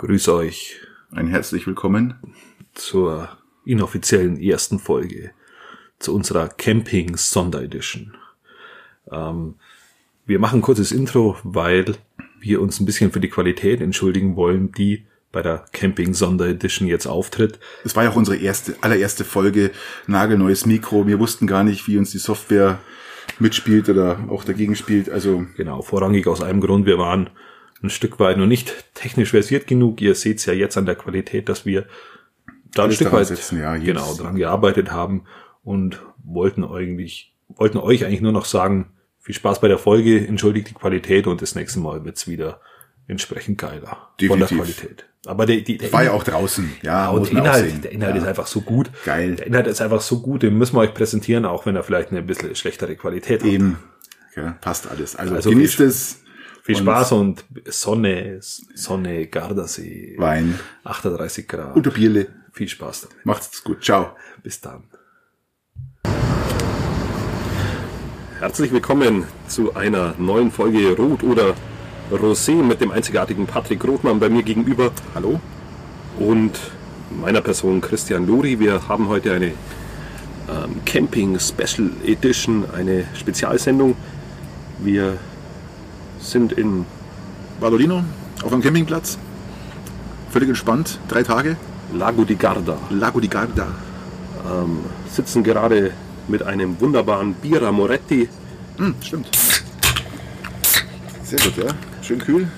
Grüße euch Ein herzlich willkommen. zur inoffiziellen ersten Folge, zu unserer Camping Sonderedition. Ähm, wir machen ein kurzes Intro, weil wir uns ein bisschen für die Qualität entschuldigen wollen, die bei der Camping Sonderedition jetzt auftritt. Es war ja auch unsere erste, allererste Folge, nagelneues Mikro. Wir wussten gar nicht, wie uns die Software mitspielt oder auch dagegen spielt. Also Genau, vorrangig aus einem Grund, wir waren ein Stück weit noch nicht technisch versiert genug. Ihr seht es ja jetzt an der Qualität, dass wir da ein Stück daran weit setzen, ja, genau dran gearbeitet haben und wollten eigentlich, wollten euch eigentlich nur noch sagen, viel Spaß bei der Folge, entschuldigt die Qualität und das nächste Mal wird's wieder entsprechend geiler von der Definitiv. Qualität. Aber der, die, der war ja auch draußen. Ja, und der Inhalt, der Inhalt ja. ist einfach so gut. Geil. Der Inhalt ist einfach so gut, den müssen wir euch präsentieren, auch wenn er vielleicht eine bisschen schlechtere Qualität hat. Eben. Ja, passt alles. Also, Also genießt es. Viel Und Spaß und Sonne, Sonne, Gardasee, Wein 38 Grad. und Bierle. Viel Spaß damit. Macht's gut. Ciao. Bis dann. Herzlich willkommen zu einer neuen Folge Rot oder Rosé mit dem einzigartigen Patrick Rothmann bei mir gegenüber Hallo? und meiner Person Christian Luri. Wir haben heute eine ähm, Camping Special Edition, eine Spezialsendung. Wir sind in Valolino auf einem Campingplatz. Völlig entspannt. Drei Tage. Lago di Garda. Lago di Garda. sitzen gerade mit einem wunderbaren Bira Moretti Hm, stimmt. Sehr gut, ja. Schön kühl.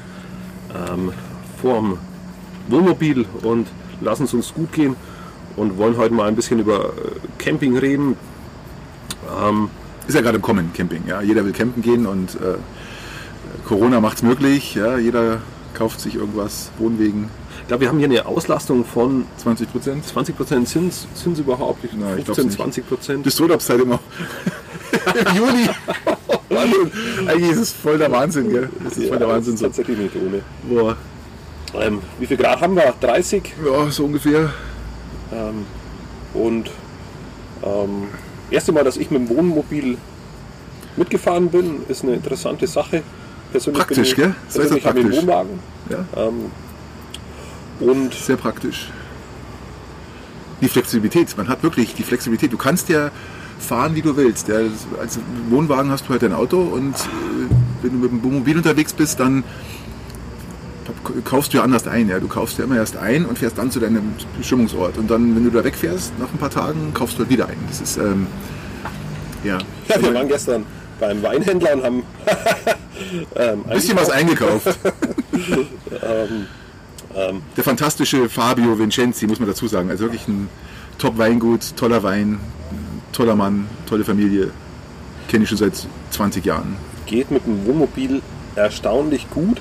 vorm Wohnmobil und lassen es uns gut gehen und wollen heute mal ein bisschen über äh, Camping reden. Ist ja gerade im Kommen, Camping. Ja. Jeder will campen gehen und äh, Corona macht's möglich. Ja. Jeder kauft sich irgendwas, Wohnwegen, Ich glaube, wir haben hier eine Auslastung von 20 Prozent. 20% Zins, Zins überhaupt, ich 15, glaub's nicht. 20%. Das Urlaubszeit immer. Im Juli. Eigentlich ist es voll der Wahnsinn, gell? Das ist voll der Wahnsinn. So. tatsächlich nicht ohne. Boah. Ähm, wie viel Grad haben wir? 30. Ja, so ungefähr. Ähm, und ähm, erste Mal, dass ich mit dem Wohnmobil mitgefahren bin, ist eine interessante Sache. Persönlich Praktisch, bin ich, gell? Persönlich habe ich einen praktisch. Wohnwagen. Ja, Ähm, und sehr praktisch. Die Flexibilität, man hat wirklich die Flexibilität. Du kannst ja fahren, wie du willst. Ja, als Wohnwagen hast du halt dein Auto und äh, wenn du mit dem Wohnmobil unterwegs bist, dann kaufst du ja anders ein. Ja. Du kaufst ja immer erst ein und fährst dann zu deinem Bestimmungsort. Und dann, wenn du da wegfährst, nach ein paar Tagen, kaufst du halt wieder ein. Das ist, ähm, ja, ja, wir waren gestern beim Weinhändler und haben ähm, ein bisschen was eingekauft. Der fantastische Fabio Vincenzi, muss man dazu sagen. Also wirklich ein Top-Weingut, toller Wein, toller Mann, tolle Familie. Kenne ich schon seit 20 Jahren. geht mit dem Wohnmobil erstaunlich gut.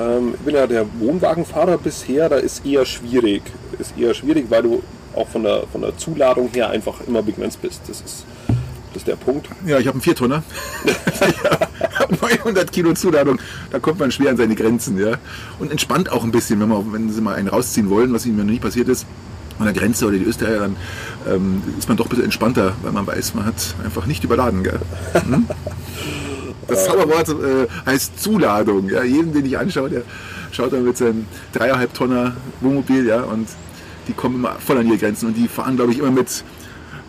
Ähm, ich bin ja der Wohnwagenfahrer bisher, da ist eher schwierig. Ist eher schwierig, weil du auch von der, von der Zuladung her einfach immer begrenzt bist. Das ist, das ist der Punkt. Ja, ich habe einen Viertonner. ich habe 900 Kilo Zuladung. Da kommt man schwer an seine Grenzen. Ja. Und entspannt auch ein bisschen, wenn, man, wenn sie mal einen rausziehen wollen, was ihnen noch nie passiert ist. An der Grenze oder die Österreicher, dann ähm, ist man doch ein bisschen entspannter, weil man weiß, man hat einfach nicht überladen. Gell? Hm? Das Zauberwort äh, heißt Zuladung. Ja. Jeden, den ich anschaue, der schaut dann mit seinem dreieinhalb Tonner Wohnmobil ja, und die kommen immer voll an ihre Grenzen und die fahren, glaube ich, immer mit,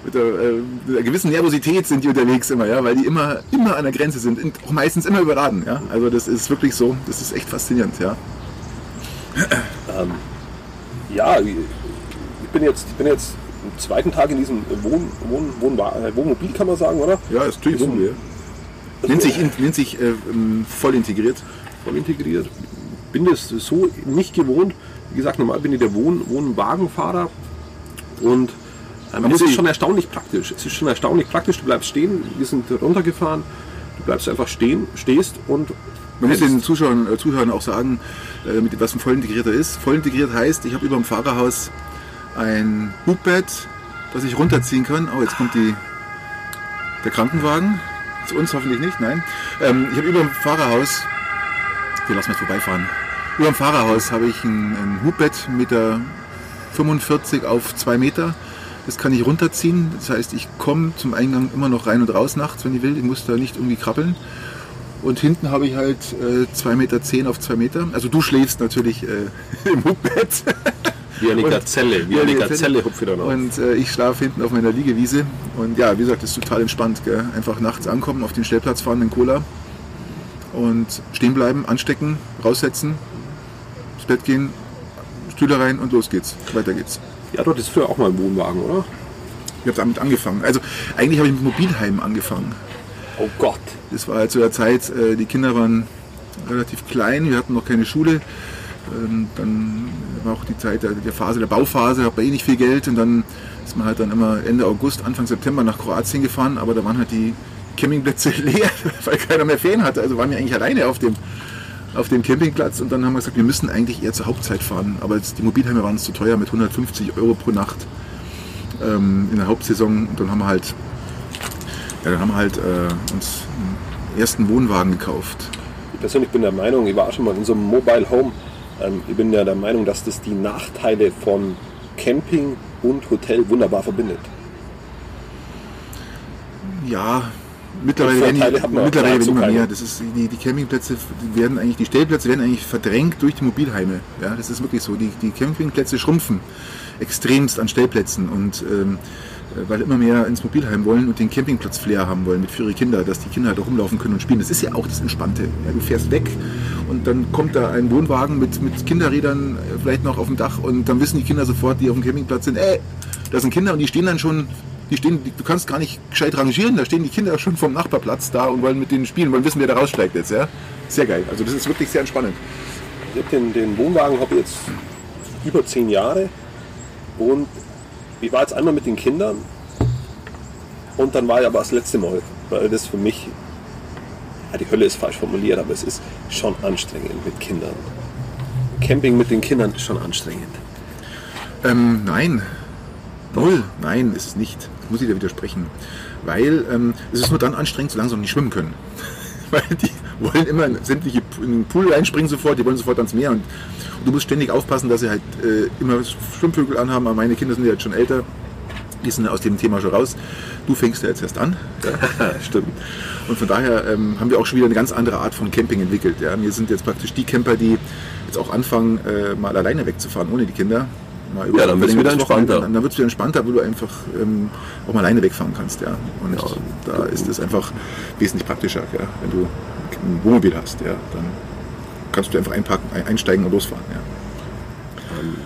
mit, der, äh, mit einer gewissen Nervosität sind die unterwegs immer, ja, weil die immer, immer an der Grenze sind, und auch meistens immer überladen. Ja. Also das ist wirklich so, das ist echt faszinierend. Ja. Ja, ich bin jetzt, ich bin jetzt am zweiten Tag in diesem Wohn, Wohn, Wohn, äh, Wohnmobil, kann man sagen, oder? Ja, ist natürlich so. Nennt sich, nennt sich äh, ähm, voll integriert. voll integriert. Bin das so nicht gewohnt. Wie gesagt, normal bin ich der Wohn Wohnwagenfahrer und Man es ist schon erstaunlich praktisch. Es ist schon erstaunlich praktisch. Du bleibst stehen, wir sind runtergefahren, du bleibst einfach stehen, stehst und Man muss den Zuschauern, äh, Zuhörern auch sagen, äh, mit, was ein voll integrierter ist. Voll integriert heißt, ich habe über dem Fahrerhaus ein Hubbett, das ich runterziehen kann. Oh, jetzt kommt die, der Krankenwagen. Zu uns hoffentlich nicht, nein. Ähm, ich habe über dem Fahrerhaus, wir lassen mal vorbeifahren. Über dem Fahrerhaus habe ich ein, ein Hubbett mit der 45 auf 2 Meter. Das kann ich runterziehen. Das heißt, ich komme zum Eingang immer noch rein und raus nachts, wenn ich will. Ich muss da nicht irgendwie krabbeln. Und hinten habe ich halt äh, 2,10 Meter zehn auf 2 Meter. Also du schläfst natürlich äh, im Hubbett. Wie eine Gazelle, wie Ja, eine Gazelle hupft wieder auf. Und äh, ich schlafe hinten auf meiner Liegewiese. Und ja, wie gesagt, das ist total entspannt. Gell? Einfach nachts ankommen, auf den Stellplatz fahren, den Cola. Und stehen bleiben, anstecken, raussetzen, ins Bett gehen, Stühle rein und los geht's. Weiter geht's. Ja, du hattest früher auch mal einen Wohnwagen, oder? Ich habe damit angefangen. Also eigentlich habe ich mit Mobilheim angefangen. Oh Gott. Das war halt zu der Zeit, äh, die Kinder waren relativ klein, wir hatten noch keine Schule. Ähm, dann war auch die Zeit der, der Phase, der Bauphase, hat man eh nicht viel Geld und dann ist man halt dann immer Ende August, Anfang September nach Kroatien gefahren, aber da waren halt die Campingplätze leer, weil keiner mehr Ferien hatte. Also waren wir eigentlich alleine auf dem, auf dem Campingplatz und dann haben wir gesagt, wir müssen eigentlich eher zur Hauptzeit fahren. Aber jetzt, die Mobilheime waren uns zu teuer mit 150 Euro pro Nacht ähm, in der Hauptsaison und dann haben wir halt ja, dann haben wir halt äh, uns einen ersten Wohnwagen gekauft. Ich persönlich bin der Meinung, ich war auch schon mal in so einem Mobile Home. Ähm, ich bin ja der Meinung, dass das die Nachteile von Camping und Hotel wunderbar verbindet. Ja, mittlerweile werden die, mittlerweile werden immer keine. mehr. Das ist, die, die Campingplätze die werden eigentlich, die Stellplätze werden eigentlich verdrängt durch die Mobilheime. Ja, das ist wirklich so. Die, die Campingplätze schrumpfen extremst an Stellplätzen und ähm, äh, weil immer mehr ins Mobilheim wollen und den Campingplatz Flair haben wollen mit für ihre Kinder, dass die Kinder halt auch rumlaufen können und spielen. Das ist ja auch das Entspannte. Ja, du fährst weg und dann kommt da ein Wohnwagen mit, mit Kinderrädern äh, vielleicht noch auf dem Dach und dann wissen die Kinder sofort, die auf dem Campingplatz sind, ey, da sind Kinder und die stehen dann schon, die stehen, die, du kannst gar nicht gescheit rangieren, da stehen die Kinder schon vom Nachbarplatz da und wollen mit denen spielen, wollen wissen, wer da raussteigt jetzt, ja. Sehr geil. Also das ist wirklich sehr entspannend. Ich hab den, den Wohnwagen habe jetzt über zehn Jahre und ich war jetzt einmal mit den Kindern und dann war ich aber das letzte Mal, weil das für mich, ja, die Hölle ist falsch formuliert, aber es ist schon anstrengend mit Kindern. Camping mit den Kindern ist schon anstrengend. Ähm, nein. Null. Nein, ist es nicht. Muss ich dir widersprechen. Weil ähm, es ist nur dann anstrengend, solange sie noch nicht schwimmen können. Weil die wollen immer in sämtliche in den Pool reinspringen sofort, die wollen sofort ans Meer und, und du musst ständig aufpassen, dass sie halt äh, immer Schwimmvögel anhaben. Aber meine Kinder sind ja jetzt schon älter, die sind aus dem Thema schon raus. Du fängst ja jetzt erst an. Ja. Stimmt. Und von daher ähm, haben wir auch schon wieder eine ganz andere Art von Camping entwickelt. Ja. Wir sind jetzt praktisch die Camper, die jetzt auch anfangen, äh, mal alleine wegzufahren, ohne die Kinder. Mal über- Ja, dann wird's verlängertes wieder entspannter. Dann wird es wieder entspannter, wo du einfach ähm, auch mal alleine wegfahren kannst. Ja. Und da ist es einfach wesentlich praktischer. Ja. Wenn du ein Wohnmobil hast, ja, dann kannst du einfach einpacken, ein- einsteigen und losfahren. Ja.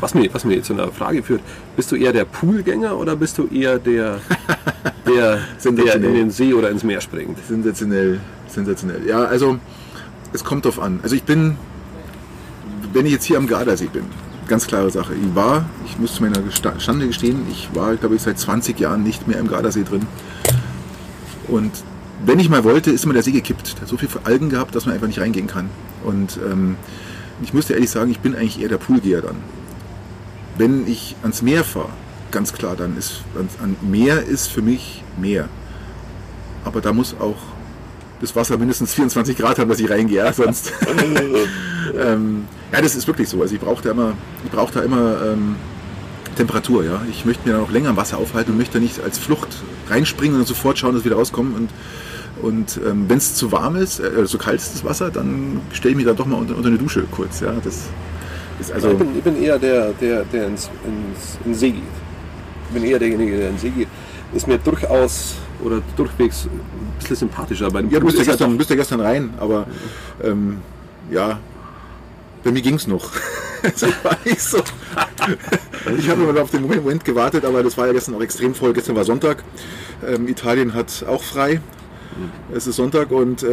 Was mir, was mir jetzt zu einer Frage führt, bist du eher der Poolgänger oder bist du eher der, der, der in den See oder ins Meer springt? Sensationell, sensationell. Ja, also es kommt drauf an. Also ich bin, wenn ich jetzt hier am Gardasee bin, ganz klare Sache. Ich war, ich muss zu meiner Schande gestehen, ich war, glaube ich, seit 20 Jahren nicht mehr im Gardasee drin. Und wenn ich mal wollte, ist immer der See gekippt. Der hat so viel Algen gehabt, dass man einfach nicht reingehen kann. Und ähm, ich muss dir ehrlich sagen, ich bin eigentlich eher der Poolgeher dann. Wenn ich ans Meer fahre, ganz klar, dann ist ans- an Meer ist für mich Meer. Aber da muss auch das Wasser mindestens 24 Grad haben, dass ich reingehe, ja, sonst. ähm, ja, das ist wirklich so. Also ich brauche da immer, ich brauche da immer ähm, Temperatur, ja. Ich möchte mir da noch länger im Wasser aufhalten und möchte nicht als Flucht reinspringen und sofort schauen, dass wir wieder rauskommen. Und, und ähm, wenn es zu warm ist, äh, zu kalt ist das Wasser, dann stelle ich mich da doch mal unter, unter eine Dusche kurz, ja. Das ist also. ich, bin, ich bin eher der, der, der ins, ins, in den See geht. Ich bin eher derjenige, der in den See geht. Ist mir durchaus oder durchwegs ein bisschen sympathischer. Bei dem Ja, du bist ja halt gestern, bist ja gestern rein, aber ähm, ja, bei mir ging's noch. Das war nicht so. Ich habe immer auf den Moment gewartet, aber das war ja gestern auch extrem voll. Gestern war Sonntag. Ähm, Italien hat auch frei. Es ist Sonntag und äh,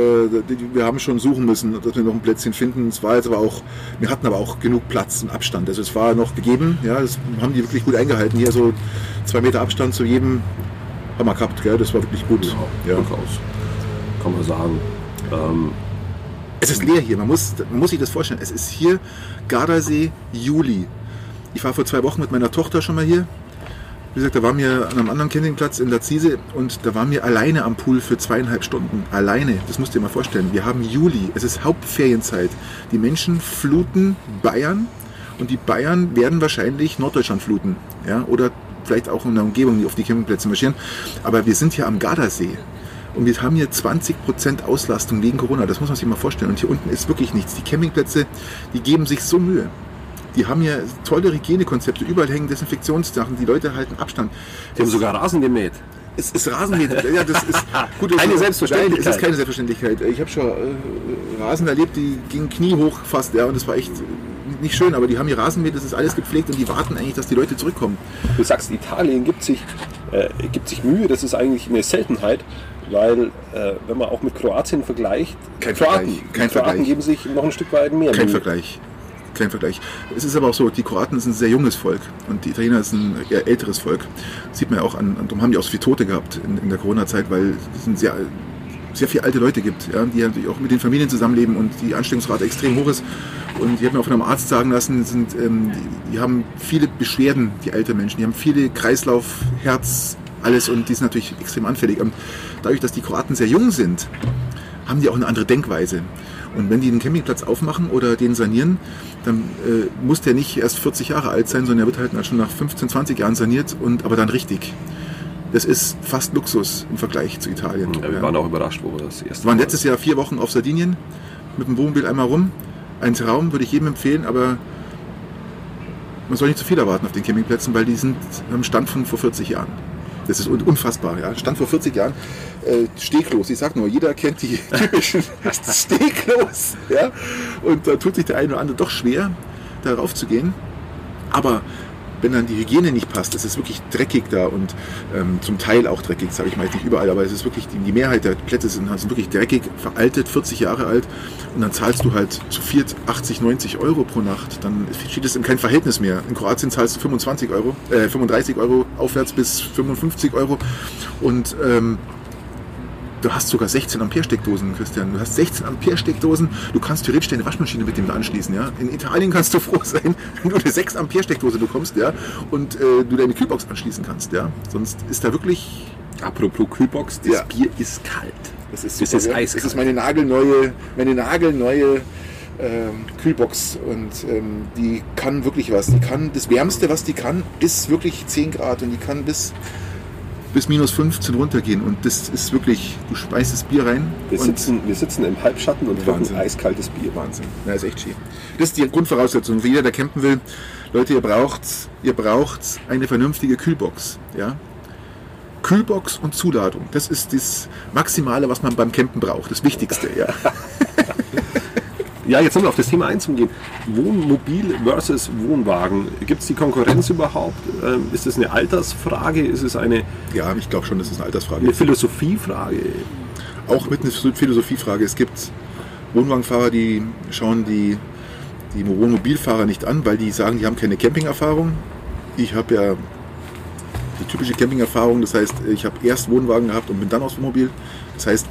wir haben schon suchen müssen, dass wir noch ein Plätzchen finden. Es war jetzt aber auch, wir hatten aber auch genug Platz und Abstand. Also es war noch gegeben. Ja, das haben die wirklich gut eingehalten. Hier so zwei Meter Abstand zu jedem haben wir gehabt. Gell? Das war wirklich gut. Ja, durchaus. Kann man sagen. Ähm, Es ist leer hier, man muss, man muss sich das vorstellen. Es ist hier Gardasee, Juli. Ich war vor zwei Wochen mit meiner Tochter schon mal hier. Wie gesagt, da waren wir an einem anderen Campingplatz in Lazise und da waren wir alleine am Pool für zweieinhalb Stunden. Alleine, das musst du dir mal vorstellen. Wir haben Juli, es ist Hauptferienzeit. Die Menschen fluten Bayern und die Bayern werden wahrscheinlich Norddeutschland fluten. Ja? Oder vielleicht auch in der Umgebung auf die Campingplätze marschieren. Aber wir sind hier am Gardasee. Und wir haben hier 20% Auslastung wegen Corona. Das muss man sich mal vorstellen. Und hier unten ist wirklich nichts. Die Campingplätze, die geben sich so Mühe. Die haben hier tolle Hygienekonzepte. Überall hängen Desinfektionssachen. Die Leute halten Abstand. Die haben sogar Rasen gemäht. es ist Rasenmähen. Ja, das ist gut. das Keine ist- Selbstverständlichkeit. Es ist keine Selbstverständlichkeit. Ich habe schon äh, Rasen erlebt, die gingen kniehoch fast, ja, und das war echt nicht schön. Aber die haben hier Rasenmähen, das ist alles gepflegt und die warten eigentlich, dass die Leute zurückkommen. Du sagst, Italien gibt sich, äh, gibt sich Mühe, das ist eigentlich eine Seltenheit, weil äh, wenn man auch mit Kroatien vergleicht, Kein Kroaten, Vergleich, die kein Kroaten Vergleich. geben sich noch ein Stück weit mehr Kein Mühe. Vergleich. Kein Vergleich. Es ist aber auch so, die Kroaten sind ein sehr junges Volk und die Italiener sind ein eher älteres Volk. sieht man ja auch an, und darum haben die auch so viele Tote gehabt in, in der Corona-Zeit, weil es sind sehr, sehr viele alte Leute gibt, ja, die natürlich auch mit den Familien zusammenleben und die Ansteckungsrate extrem hoch ist. Und die haben mir auch von einem Arzt sagen lassen, sind, ähm, die, die haben viele Beschwerden, die älteren Menschen. Die haben viele Kreislauf, Herz, alles und die sind natürlich extrem anfällig. Und dadurch, dass die Kroaten sehr jung sind, haben die auch eine andere Denkweise. Und wenn die einen Campingplatz aufmachen oder den sanieren, dann äh, muss der nicht erst 40 Jahre alt sein, sondern er wird halt schon nach 15, 20 Jahren saniert und aber dann richtig. Das ist fast Luxus im Vergleich zu Italien. Ja, wir waren auch überrascht, wo wir das erste Wir waren Mal- letztes Jahr vier Wochen auf Sardinien mit dem Wohnmobil einmal rum. Ein Traum, würde ich jedem empfehlen, aber man soll nicht zu viel erwarten auf den Campingplätzen, weil die sind am Stand von vor 40 Jahren. Das ist un- unfassbar. Ja. Stand vor 40 Jahren. Äh, Steglos. Ich sag nur, jeder kennt die typischen Steglos. Ja. Und da tut sich der eine oder andere doch schwer, darauf zu gehen. Aber wenn dann die Hygiene nicht passt, es ist wirklich dreckig da und ähm, zum Teil auch dreckig, sage ich mal nicht überall, aber es ist wirklich, die, die Mehrheit der Plätze sind, sind wirklich dreckig, veraltet, 40 Jahre alt und dann zahlst du halt zu viert 80, 90 Euro pro Nacht. Dann steht es in kein Verhältnis mehr. In Kroatien zahlst du 25 Euro, äh, 35 Euro aufwärts bis 55 Euro und ähm, Du hast sogar 16 Ampere Steckdosen, Christian. Du hast 16 Ampere Steckdosen. Du kannst theoretisch deine Waschmaschine mit dem anschließen, ja. In Italien kannst du froh sein, wenn du eine 6 Ampere Steckdose bekommst, ja, und äh, du deine Kühlbox anschließen kannst, ja. Sonst ist da wirklich Apropos Kühlbox, das Ja. Bier ist kalt. das ist, Das super, ist ja. eiskalt. Das ist meine nagelneue, meine nagelneue ähm, Kühlbox und ähm, die kann wirklich was. Die kann das Wärmste, was die kann, ist wirklich 10 Grad und die kann bis bis minus 15 runtergehen und das ist wirklich, du speist das Bier rein Wir sitzen, wir sitzen im Halbschatten und trinken eiskaltes Bier. Wahnsinn. Ja, ist echt schief. Das ist die Grundvoraussetzung für jeder, der campen will. Leute, ihr braucht, ihr braucht eine vernünftige Kühlbox. Ja? Kühlbox und Zuladung. Das ist das Maximale, was man beim Campen braucht. Das Wichtigste. Ja. Ja, jetzt nochmal auf das Thema einzugehen. Wohnmobil versus Wohnwagen. Gibt es die Konkurrenz überhaupt? Ähm, ist es eine Altersfrage? Ist es eine, ja, ich glaube schon, das ist eine Altersfrage. eine Philosophiefrage? Auch mit einer Philosophiefrage. Es gibt Wohnwagenfahrer, die schauen die, die Wohnmobilfahrer nicht an, weil die sagen, die haben keine Campingerfahrung. Ich habe ja die typische Campingerfahrung, das heißt, ich habe erst Wohnwagen gehabt und bin dann aufs Wohnmobil. Das heißt,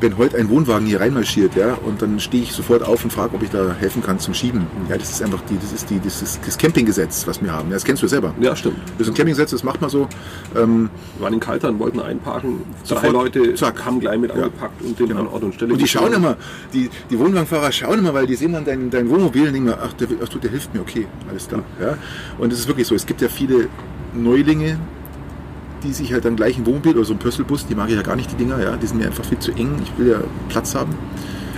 wenn heute ein Wohnwagen hier reinmarschiert, ja, und dann stehe ich sofort auf und frage, ob ich da helfen kann zum Schieben. Ja, das ist einfach die, das ist die, das ist das Campinggesetz, was wir haben. Ja, das kennst du selber. Ja, stimmt. Das ist ein Campinggesetz, das macht man so. Ähm, Wir waren in Kaltern, wollten einparken. Drei Sofort, Genau. Leute zack. haben gleich mit Ja. angepackt und den an Ort und Stelle Und die schauen immer, die, die Wohnwagenfahrer schauen immer, weil die sehen dann dein, dein Wohnmobil und denken, ach, der, ach du, der hilft mir, okay, alles klar. Ja? Und es ist wirklich so, es gibt ja viele Neulinge, die sich halt dann gleich ein Wohnmobil oder so ein Pösselbus, die mag ich ja gar nicht, die Dinger, ja, die sind mir einfach viel zu eng, ich will ja Platz haben.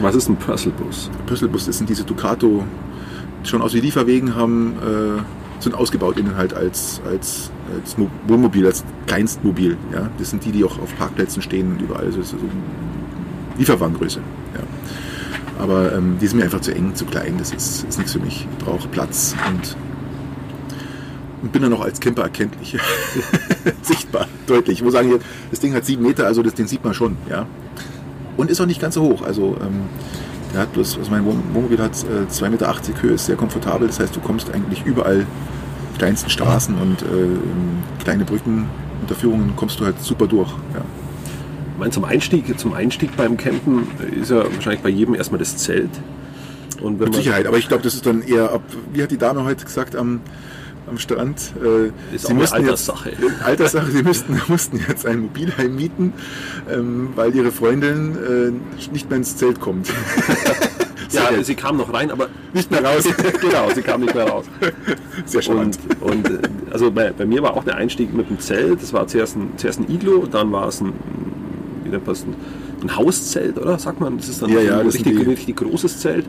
Was ist ein Purcellbus? Pösselbus, das sind diese Ducato, schon aus wie Lieferwegen haben, äh, sind ausgebaut innen halt als, als, als Mo- Wohnmobil, als Kleinstmobil. Ja? Das sind die, die auch auf Parkplätzen stehen und überall. Also, so Lieferwagengröße. Ja. Aber ähm, die sind mir einfach zu eng, zu klein. Das ist, ist nichts für mich. Ich brauche Platz und, und bin dann auch als Camper erkenntlich. Sichtbar, deutlich. Ich muss sagen, hier, das Ding hat sieben Meter, also das, den sieht man schon. Ja. Und ist auch nicht ganz so hoch. Also ähm, der hat bloß, also mein Wohn- Wohnmobil hat äh, 2,80 Meter Höhe, ist sehr komfortabel. Das heißt, du kommst eigentlich überall, kleinsten Straßen und äh, kleine Brücken, Unterführungen, kommst du halt super durch. Ja. Ich meine, zum Einstieg, zum Einstieg beim Campen ist ja wahrscheinlich bei jedem erstmal das Zelt. Und Mit Sicherheit, aber ich glaube, das ist dann eher ab, wie hat die Dame heute gesagt am, am Strand? Äh, Ist auch eine Alterssache. Jetzt, Alterssache, sie müssten, mussten jetzt ein Mobilheim mieten, ähm, weil ihre Freundin äh, nicht mehr ins Zelt kommt. Ja, sie kam noch rein, aber Nicht mehr raus. genau, sie kam nicht mehr raus. Sehr charmant. Und, und äh, also bei, bei mir war auch der Einstieg mit dem Zelt. Das war zuerst ein, zuerst ein Iglo, dann war es ein, wie nennt man es, ein, ein Hauszelt, oder? Sagt man, das ist dann Ja, ja, ein richtig, richtig großes Zelt,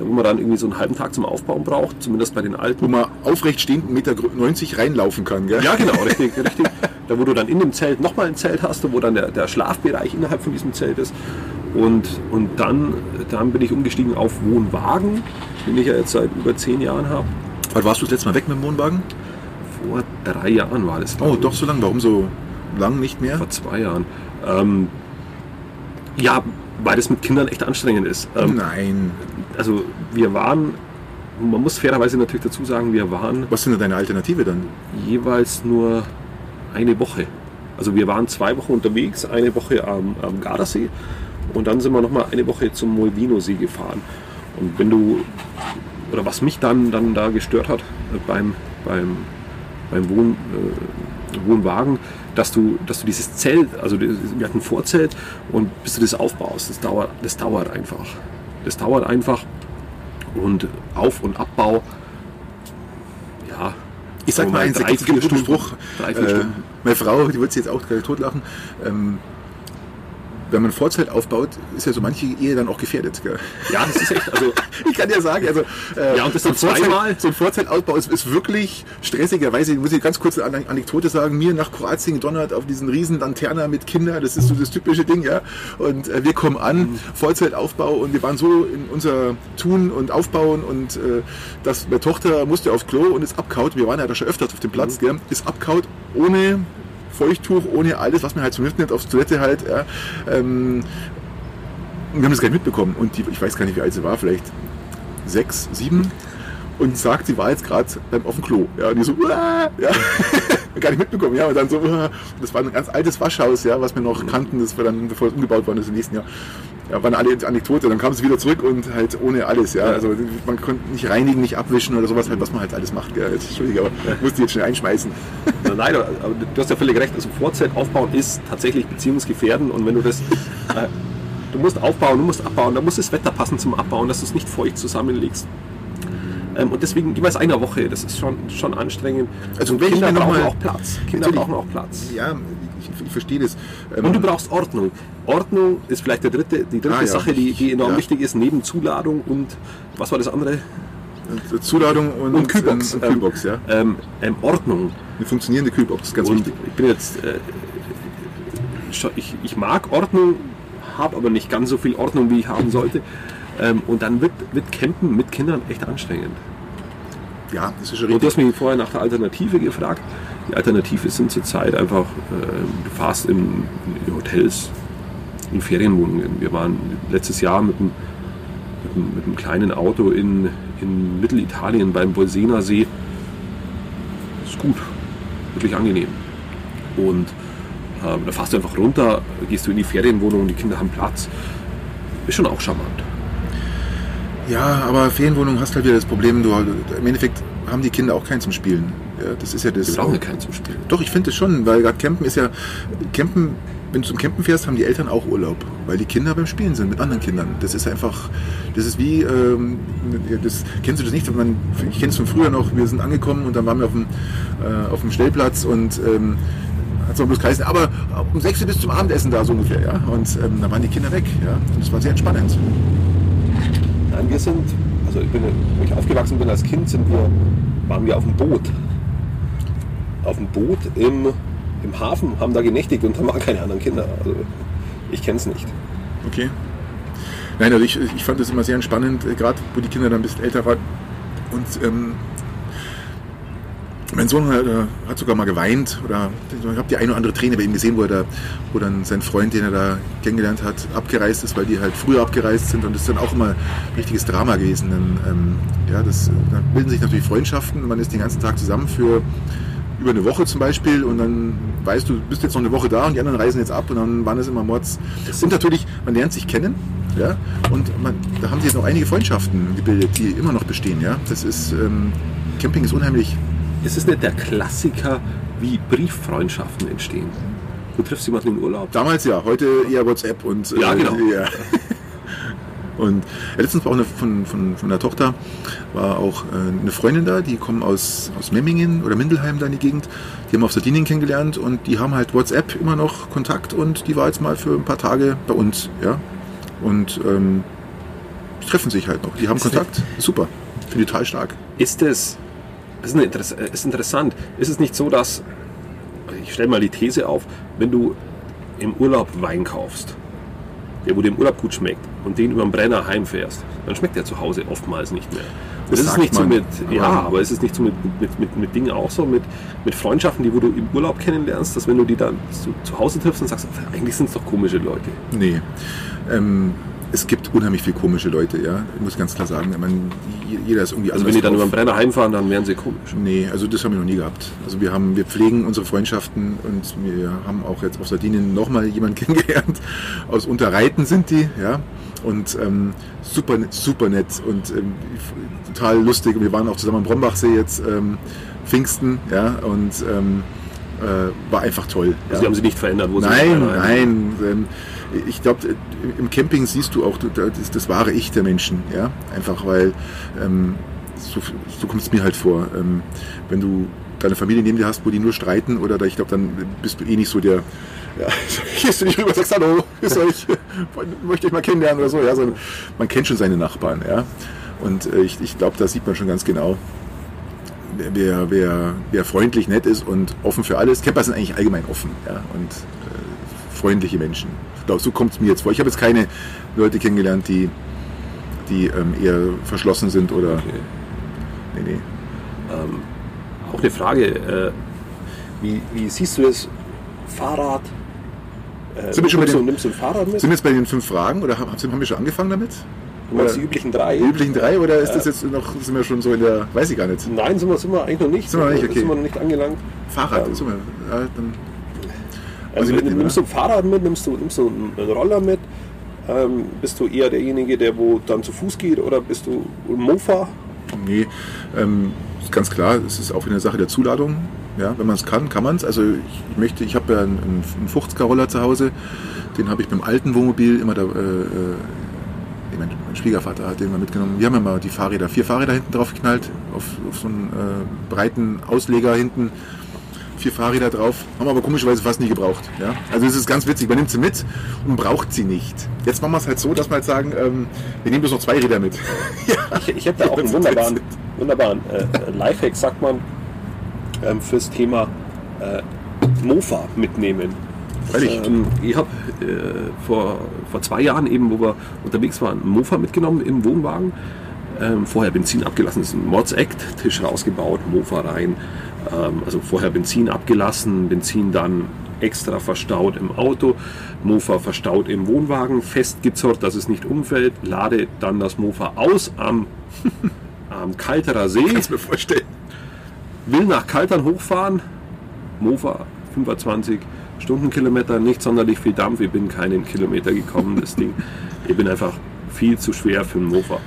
wo man dann irgendwie so einen halben Tag zum Aufbauen braucht, zumindest bei den alten. Wo man aufrecht stehend 1,90 Meter reinlaufen kann. Gell? Ja, genau, richtig, richtig. Da, wo du dann in dem Zelt nochmal ein Zelt hast, wo dann der, der Schlafbereich innerhalb von diesem Zelt ist. Und, und dann, dann bin ich umgestiegen auf Wohnwagen, den ich ja jetzt seit über zehn Jahren habe. Wann warst du das letzte Mal weg mit dem Wohnwagen? Vor drei Jahren war das. Oh, doch so lang. Warum so lang nicht mehr? Vor zwei Jahren. Ähm, ja, weil das mit Kindern echt anstrengend ist. Ähm, Nein. also wir waren, man muss fairerweise natürlich dazu sagen, wir waren Was sind denn deine Alternative dann? jeweils nur eine Woche. Also wir waren zwei Wochen unterwegs, eine Woche am, am Gardasee und dann sind wir nochmal eine Woche zum Molvino-See gefahren. Und wenn du, oder was mich dann, dann da gestört hat äh, beim, beim, beim Wohn, äh, Wohnwagen, dass du, dass du dieses Zelt, also wir hatten ein Vorzelt und bis du das aufbaust, das dauert, das dauert einfach. Das dauert einfach und Auf- und Abbau, ja. Ich sag mal eins, drei, vier Stunden. Spruch. Drei, vier Äh, Stunden. meine Frau, die wird sich jetzt auch gerade totlachen. Ähm, wenn man ein Vorzelt aufbaut, ist ja so manche Ehe dann auch gefährdet. Gell? Ja, das ist echt, also Ich kann ja sagen, also äh, Ja, und das so, ein zweimal? So ein Vorzeltausbau ist, ist wirklich stressigerweise. Ich muss ich ganz kurz eine Anekdote sagen. Mir nach Kroatien gedonnert auf diesen riesen Lanterna mit Kindern. Das ist so das typische Ding, ja. Und äh, wir kommen an, Mhm. Vorzeltaufbau und wir waren so in unser Tun und Aufbauen und äh, dass meine Tochter musste aufs Klo und ist abkaut. Wir waren ja da schon öfters auf dem Platz, Mhm. gell? Ist abkaut ohne Feuchttuch, ohne alles, was man halt so mitnimmt, aufs Toilette halt. Ja. Ähm, wir haben das gar nicht mitbekommen. Und die, ich weiß gar nicht, wie alt sie war, vielleicht sechs, sieben. Und sagt, sie war jetzt gerade beim auf dem Klo. Ja, und die so, Uah! ja, gar nicht mitbekommen. Ja, und dann so, Uah! das war ein ganz altes Waschhaus, ja, was wir noch kannten, das war dann, bevor es umgebaut worden ist im nächsten Jahr. Ja, waren alle Anekdote, dann kam sie wieder zurück und halt ohne alles, ja. Also man konnte nicht reinigen, nicht abwischen oder sowas, halt, was man halt alles macht. Gell. Jetzt, Entschuldige, aber ich musste jetzt schnell einschmeißen. Nein, aber du hast ja völlig recht. Also Vorzelt aufbauen ist tatsächlich beziehungsgefährden und wenn du das, äh, du musst aufbauen, du musst abbauen, da muss das Wetter passen zum Abbauen, dass du es nicht feucht zusammenlegst. Ähm, und deswegen jeweils einer Woche, das ist schon, schon anstrengend. Also wenn ich Kinder noch brauchen mal- auch Platz. Kinder brauchen auch Platz. Ja, ich, ich verstehe das. Ähm, Und du brauchst Ordnung. Ordnung ist vielleicht der dritte, die dritte Ah, ja. Sache, die, die enorm Ja. wichtig ist, neben Zuladung und was war das andere? Zuladung und, Und Kühlbox. ähm, und Kühlbox, ja. Ähm, ähm, Ordnung. Eine funktionierende Kühlbox, ganz und wichtig. ich bin jetzt, äh, ich, ich mag Ordnung, habe aber nicht ganz so viel Ordnung, wie ich haben sollte. Ähm, und dann wird, wird Campen mit Kindern echt anstrengend. Ja, das ist schon Und du richtig. hast mich vorher nach der Alternative gefragt. Die Alternative sind zurzeit einfach, äh, du fahrst in, in Hotels, in Ferienwohnungen. Wir waren letztes Jahr mit einem, mit einem, mit einem kleinen Auto in, in Mittelitalien beim Bolsener See. Ist gut, wirklich angenehm. Und ähm, da fährst du einfach runter, gehst du in die Ferienwohnung, die Kinder haben Platz. Ist schon auch charmant. Ja, aber Ferienwohnung hast halt wieder das Problem, du, im Endeffekt haben die Kinder auch keinen zum Spielen. Ja, das ist ja das. Wir brauchen ja keinen zum Spielen. Doch, ich finde es schon, weil gerade Campen ist ja, Campen, wenn du zum Campen fährst, haben die Eltern auch Urlaub, weil die Kinder beim Spielen sind mit anderen Kindern. Das ist einfach, das ist wie, ähm, das kennst du das nicht? Man, ich kenne es von früher noch, wir sind angekommen und dann waren wir auf dem, äh, auf dem Stellplatz und ähm, hat es bloß geheißen, aber um 6 Uhr bis zum Abendessen da so ungefähr, ja. Und ähm, dann waren die Kinder weg, ja. Und das war sehr entspannend. Nein, wir sind, also ich bin, wo ich aufgewachsen bin als Kind, sind wir, waren wir auf dem Boot. Auf dem Boot im, im Hafen, haben da genächtigt und haben auch keine anderen Kinder. Also ich kenne es nicht. Okay. Nein, also ich, ich fand das immer sehr entspannend, äh, gerade wo die Kinder dann ein bisschen älter waren. Und ähm, mein Sohn hat, äh, hat sogar mal geweint oder ich habe die eine oder andere Träne bei ihm gesehen, wo, er da, wo dann sein Freund, den er da kennengelernt hat, abgereist ist, weil die halt früher abgereist sind und das ist dann auch immer ein richtiges Drama gewesen. Dann, ähm, ja, das, da bilden sich natürlich Freundschaften, man ist den ganzen Tag zusammen für über eine Woche zum Beispiel und dann weißt du, du bist jetzt noch eine Woche da und die anderen reisen jetzt ab und dann waren es immer Mords. Und natürlich, man lernt sich kennen, ja, und man, da haben sich jetzt noch einige Freundschaften gebildet, die immer noch bestehen, ja. Das ist, ähm, Camping ist unheimlich, Ist es nicht der Klassiker, wie Brieffreundschaften entstehen? Du triffst jemanden im Urlaub. damals ja, heute eher WhatsApp und, äh, Ja, genau. ja. Und ja, letztens war auch eine, von, von, von der Tochter war auch äh, eine Freundin da, die kommen aus, aus Memmingen oder Mindelheim da in die Gegend. Die haben auf Sardinien kennengelernt und die haben halt WhatsApp immer noch Kontakt und die war jetzt mal für ein paar Tage bei uns, ja. Und ähm, die treffen sich halt noch. Die haben Ist Kontakt. Super. Finde ich total stark. Ist es, das ist, äh, ist interessant, ist es nicht so, dass, ich stelle mal die These auf, wenn du im Urlaub Wein kaufst, der wo dir im Urlaub gut schmeckt und den über den Brenner heimfährst, dann schmeckt der zu Hause oftmals nicht mehr. Das das ist nicht so mit, ja, aber ist es nicht so mit, mit, mit, mit Dingen auch so, mit, mit Freundschaften, die wo du im Urlaub kennenlernst, dass wenn du die dann zu, zu Hause triffst und sagst, eigentlich sind es doch komische Leute. Nee. Ähm, es gibt unheimlich viel komische Leute, ja. Ich muss ganz klar sagen. Meine, jeder ist irgendwie Also anders wenn die dann über drauf. den Brenner heimfahren, dann wären sie komisch. Nee, also das haben wir noch nie gehabt. Also wir haben, wir pflegen unsere Freundschaften und wir haben auch jetzt auf Sardinien nochmal jemanden kennengelernt. Aus Unterreiten sind die, ja. Und ähm, super, super nett und ähm, total lustig. Und wir waren auch zusammen am Brombachsee jetzt ähm, Pfingsten, ja, und ähm, äh, war einfach toll. Also ja. die haben sie nicht verändert, wo sie Nein, Brenner heim- nein. Ich glaube, im Camping siehst du auch das, das wahre Ich der Menschen. Ja? Einfach weil, ähm, so, so kommt es mir halt vor. Ähm, wenn du deine Familie neben dir hast, wo die nur streiten, oder da, ich glaube, dann bist du eh nicht so der. Ja, gehst du nicht rüber sagst, hallo, grüß euch, möchte ich mal kennenlernen oder so. Ja, sondern man kennt schon seine Nachbarn. Ja? Und äh, ich, ich glaube, da sieht man schon ganz genau, wer, wer, wer freundlich, nett ist und offen für alles. Camper sind eigentlich allgemein offen ja, und äh, freundliche Menschen. So kommt es mir jetzt vor. Ich habe jetzt keine Leute kennengelernt, die, die ähm, eher verschlossen sind oder. Okay. Nee, nee. Ähm, auch eine Frage, äh, wie, wie siehst du das Fahrrad? Äh, Sind wir schon bei nimmst, du, den- nimmst du ein Fahrrad mit? Sind wir jetzt bei den fünf Fragen oder haben, haben wir schon angefangen damit? Du meinst die oder- üblichen drei? Die üblichen drei oder ist das jetzt noch, sind wir schon so in der, weiß ich gar nicht. Nein, sind wir, sind wir eigentlich noch nicht. Sind wir noch nicht, okay. Sind wir noch nicht angelangt. Fahrrad, Ähm, sind wir, ja, dann, Also, ich mitnehmen, nimmst du ein Fahrrad mit, nimmst du, nimmst du einen Roller mit? Ähm, bist du eher derjenige, der wo dann zu Fuß geht oder bist du ein Mofa? Nee, ähm, ist ganz klar, es ist auch eine Sache der Zuladung. Ja, wenn man es kann, kann man es. Also ich, möchte, ich habe ja einen, einen 50er-Roller zu Hause, den habe ich beim alten Wohnmobil immer da, äh, äh, mein, mein Schwiegervater hat den mal mitgenommen. Wir haben ja mal die Fahrräder, vier Fahrräder hinten drauf geknallt, auf, auf so einen äh, breiten Ausleger hinten. Vier Fahrräder drauf, haben aber komischerweise fast nie gebraucht. Ja? Also es ist ganz witzig, man nimmt sie mit und braucht sie nicht. Jetzt machen wir es halt so, dass wir halt sagen, ähm, wir nehmen bloß noch zwei Räder mit. Ich, ich habe da auch einen wunderbaren, wunderbaren äh, Lifehack, sagt man, ähm, fürs Thema äh, Mofa mitnehmen. Ähm, ich habe äh, vor, vor zwei Jahren eben, wo wir unterwegs waren, einen Mofa mitgenommen im Wohnwagen. Ähm, vorher Benzin abgelassen, das ist ein Mods-Act, Tisch rausgebaut, Mofa rein. Ähm, also vorher Benzin abgelassen, Benzin dann extra verstaut im Auto, Mofa verstaut im Wohnwagen, festgezurrt, dass es nicht umfällt, lade dann das Mofa aus am, am Kalterer See Kannst mir vorstellen. will nach Kaltern hochfahren, Mofa 25 Stundenkilometer, nicht sonderlich viel Dampf, ich bin keinen Kilometer gekommen, das Ding. Ich bin einfach viel zu schwer für einen Mofa.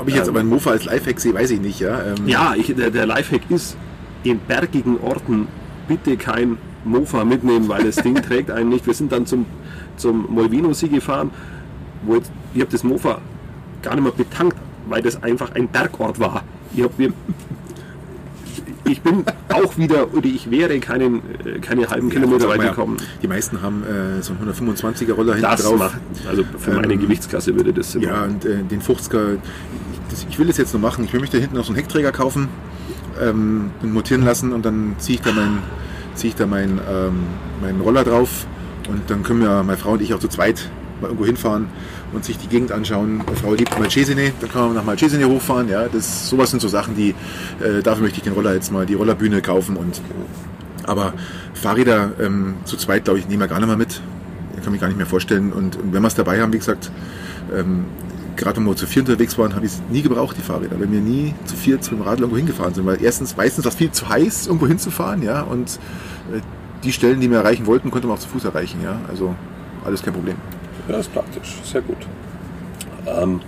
Ob ich jetzt Ähm, aber einen Mofa als Lifehack sehe, weiß ich nicht. Ja, ähm, Ja, ich, der, der Lifehack ist, in bergigen Orten bitte kein Mofa mitnehmen, weil das Ding trägt einen nicht. Wir sind dann zum, zum Molvino-See gefahren, wo jetzt, ich habe das Mofa gar nicht mehr betankt, weil das einfach ein Bergort war. Ich, hab, wir, ich bin auch wieder, oder ich wäre keinen, äh, keine halben Kilometer sag weit gekommen. Die meisten haben äh, so einen 125er Roller hinten Das drauf. macht, also für meine Ähm, Gewichtsklasse würde das Sinn Ja, machen. und äh, den 50er, ich, ich will das jetzt noch machen. Ich will mich da hinten noch so einen Heckträger kaufen, ähm, den montieren lassen und dann ziehe ich da meinen zieh da meinen ähm, meinen Roller drauf und dann können wir, meine Frau und ich, auch zu zweit mal irgendwo hinfahren und sich die Gegend anschauen. Meine Frau liebt Malcesine, dann können wir nach Malcesine hochfahren. Ja, das, sowas sind so Sachen, die, äh, dafür möchte ich den Roller jetzt mal, die Rollerbühne kaufen und aber Fahrräder ähm, zu zweit, glaube ich, nehmen wir gar nicht mehr mit. Ich kann mich gar nicht mehr vorstellen. Und, und wenn wir es dabei haben, wie gesagt, ähm, gerade wenn wir zu vier unterwegs waren, habe ich es nie gebraucht, die Fahrräder. Wenn wir nie zu viert mit dem Radl irgendwo hingefahren sind. Weil erstens, meistens war es viel zu heiß, irgendwo hinzufahren, ja. Und äh, die Stellen, die wir erreichen wollten, konnte man auch zu Fuß erreichen, ja. Also alles kein Problem. Ja, ist praktisch, sehr gut. Ähm,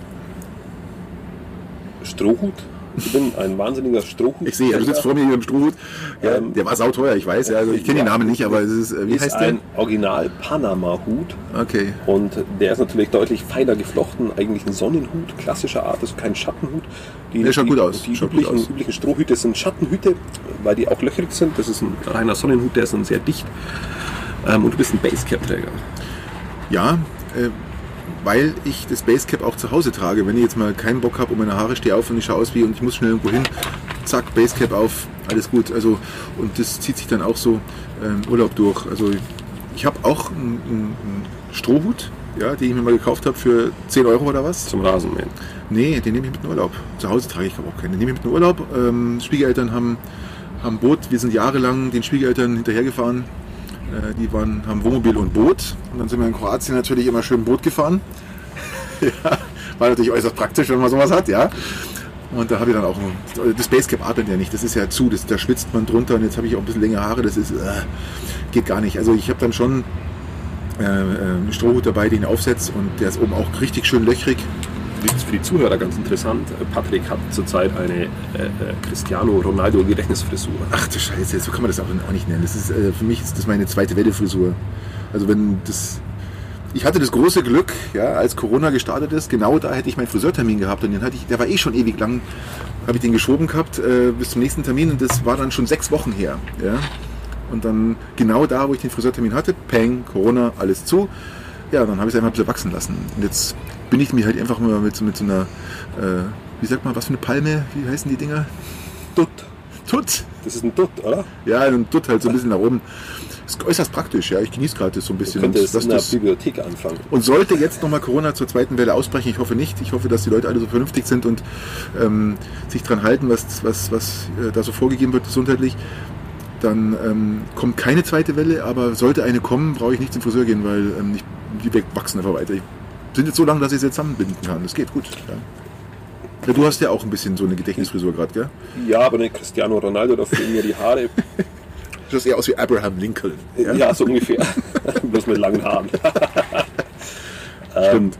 Strohhut Ich bin ein wahnsinniger Strohhut. Ich sehe, du sitzt vor mir hier im Strohhut. Ja, Ähm, der war sauteuer, ich weiß. Ja, also ich kenne den ja. Namen nicht, aber es ist, äh, wie ist heißt der? ein Original Panama-Hut. Okay. Und der ist natürlich deutlich feiner geflochten, eigentlich ein Sonnenhut, klassischer Art, also kein Schattenhut. Die, Der schaut die, gut aus, Die schaut üblichen, üblichen Strohhüte sind Schattenhüte, weil die auch löcherig sind. Das ist ein reiner Sonnenhut, der ist dann sehr dicht. Ähm, und du bist ein Basecap-Träger. Ja, äh, weil ich das Basecap auch zu Hause trage. Wenn ich jetzt mal keinen Bock habe und meine Haare stehe auf und ich schaue aus wie und ich muss schnell irgendwo hin, zack, Basecap auf, alles gut. Also und das zieht sich dann auch so ähm, Urlaub durch. Also ich habe auch einen, Strohhut, ja, den ich mir mal gekauft habe für 10 Euro oder was. Zum Rasenmähen. Nee, den nehme ich mit in Urlaub. Zu Hause trage ich aber auch keinen. Den nehme ich mit in Urlaub. Ähm, Schwiegereltern haben, haben Boot. Wir sind jahrelang den Schwiegereltern hinterhergefahren. Äh, die waren, haben Wohnmobil und Boot. Und dann sind wir in Kroatien natürlich immer schön Boot gefahren. ja, war natürlich äußerst praktisch, wenn man sowas hat, ja. Und da habe ich dann auch, das Basecap atmet ja nicht, das ist ja zu, das, da schwitzt man drunter und jetzt habe ich auch ein bisschen längere Haare, das ist, äh, geht gar nicht. Also ich habe dann schon äh, äh, einen Strohhut dabei, den ich aufsetze und der ist oben auch richtig schön löchrig. Für die Zuhörer ganz interessant. Patrick hat zurzeit eine äh, äh, Cristiano Ronaldo Gedächtnisfrisur. Ach du Scheiße, so kann man das auch auch nicht nennen. Das ist, äh, für mich ist das meine zweite Welle-Frisur. Also wenn das... Ich hatte das große Glück, ja, als Corona gestartet ist, genau da hätte ich meinen Friseurtermin gehabt und den hatte ich, der war eh schon ewig lang, habe ich den geschoben gehabt äh, bis zum nächsten Termin und das war dann schon sechs Wochen her. Ja. Und dann genau da, wo ich den Friseurtermin hatte, Peng, Corona, alles zu. Ja, dann habe ich es einfach ein bisschen wachsen lassen. Und jetzt bin ich mir halt einfach mal mit, so- mit so einer, äh, wie sagt man, was für eine Palme, wie heißen die Dinger? Dutt. Tut. Das ist ein Dutt, oder? Ja, dann tut halt so ein bisschen nach oben. Ist äußerst praktisch, ja. Ich genieße gerade das so ein bisschen. Könnte es in der Bibliothek anfangen. und sollte jetzt nochmal Corona zur zweiten Welle ausbrechen, ich hoffe nicht. Ich hoffe, dass die Leute alle so vernünftig sind und ähm, sich dran halten, was, was, was äh, da so vorgegeben wird gesundheitlich. Dann ähm, kommt keine zweite Welle, aber sollte eine kommen, brauche ich nicht zum Friseur gehen, weil ähm, ich, die wachsen einfach weiter. Ich sind jetzt so lang, dass ich es jetzt zusammenbinden kann. Das geht gut. Ja. Ja, du hast ja auch ein bisschen so eine Gedächtnisfrisur gerade, gell? Ja, aber nicht Cristiano Ronaldo, da fehlen mir die Haare. Du schaust eher aus wie Abraham Lincoln. Ja, so ungefähr. Bloß mit langen Haaren. Stimmt.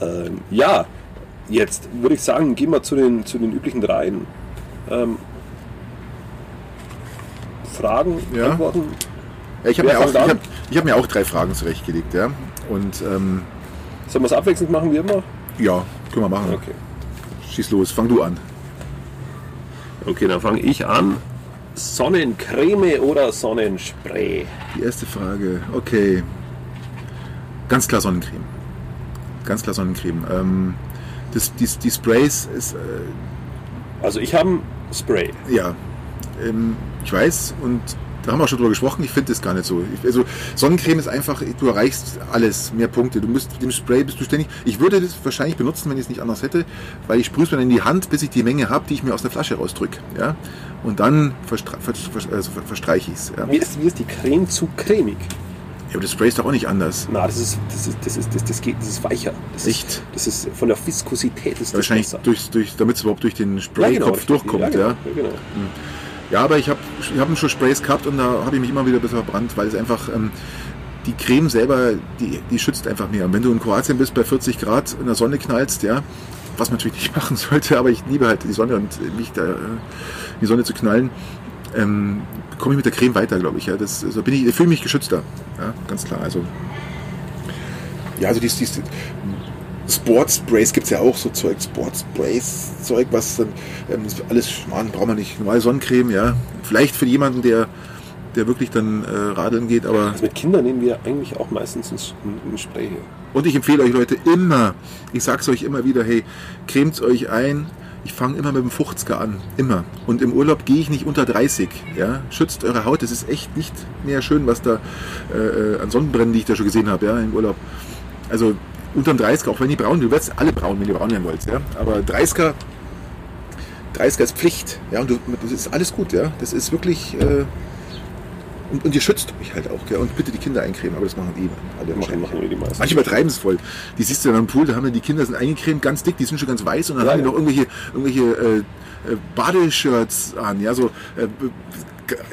Ähm, ja, jetzt würde ich sagen, gehen wir zu den, zu den üblichen dreien. Ähm, Fragen, Ja. Antworten. Ja, ich habe mir, auch- ich hab, ich hab mir auch drei Fragen zurechtgelegt, ja. Und ähm, Sollen wir es abwechselnd machen wie immer? ja, können wir machen. Okay. Schieß los, fang du an. Okay, dann fange ich an. Sonnencreme oder Sonnenspray? Die erste Frage, okay. Ganz klar Sonnencreme. Ganz klar Sonnencreme. Ähm, das, die, die Sprays ist, äh, Also ich habe ein Spray. ja, ähm, ich weiß und da haben wir auch schon drüber gesprochen, ich finde das gar nicht so. Ich, also Sonnencreme ist einfach, du erreichst alles, mehr Punkte. Du musst mit dem Spray bist du ständig. Ich würde das wahrscheinlich benutzen, wenn ich es nicht anders hätte, weil ich sprühe es mir dann in die Hand, bis ich die Menge habe, die ich mir aus der Flasche rausdrücke. Ja? Und dann verstre ver ver also ver verstreiche ich es. Ja? Mir ist, mir ist die Creme zu cremig. ja, aber das Spray ist doch auch nicht anders. Na, das ist, das ist, das ist, das, das geht, das ist weicher. Das Echt? Ist, das ist von der Viskosität ist das Wahrscheinlich besser. durch, durch, damit es überhaupt durch den Ja, Spraykopf richtig. durchkommt. Ja, Ja, genau. Ja, genau. Ja, aber ich habe ich hab schon Sprays gehabt und da habe ich mich immer wieder ein bisschen verbrannt, weil es einfach, ähm, die Creme selber, die, die schützt einfach mehr. Und wenn du in Kroatien bist, bei 40 Grad in der Sonne knallst, ja, was man natürlich nicht machen sollte, aber ich liebe halt die Sonne und mich da äh, in die Sonne zu knallen, ähm, komme ich mit der Creme weiter, glaube ich. Ja. Das, also ich, ich fühle mich geschützter. Ja, ganz klar. Also, ja, also dies, dies, Sportsprays gibt es ja auch, so Zeug, Sportsprays, Zeug, was dann ähm, alles, man braucht man nicht. Normale Sonnencreme, ja. Vielleicht für jemanden, der, der wirklich dann äh, radeln geht, aber. Also mit Kindern nehmen wir eigentlich auch meistens ein, ein Spray hier. Und ich empfehle euch Leute immer, ich sag's euch immer wieder, hey, cremt euch ein. Ich fange immer mit dem 50er an, immer. Und im Urlaub gehe ich nicht unter 30. Ja? Schützt eure Haut, das ist echt nicht mehr schön, was da äh, äh, an Sonnenbrennen, die ich da schon gesehen habe, ja, im Urlaub. Also unterm 30er, auch wenn die braun, du wirst alle braun, wenn ihr braun werden wollt, ja. Aber 30er, 30er ist Pflicht, ja, und du, das ist alles gut, ja. Das ist wirklich, äh, und, und ihr schützt euch halt auch, ja. Und bitte die Kinder eincremen, aber das machen eh alle Machen, machen wir die meisten. Manche übertreiben es voll. Die siehst du dann am Pool, da haben die Kinder sind eingecremt, ganz dick, die sind schon ganz weiß und dann Ja, haben die ja. noch irgendwelche, irgendwelche äh, äh, Badeshirts an, ja, so äh,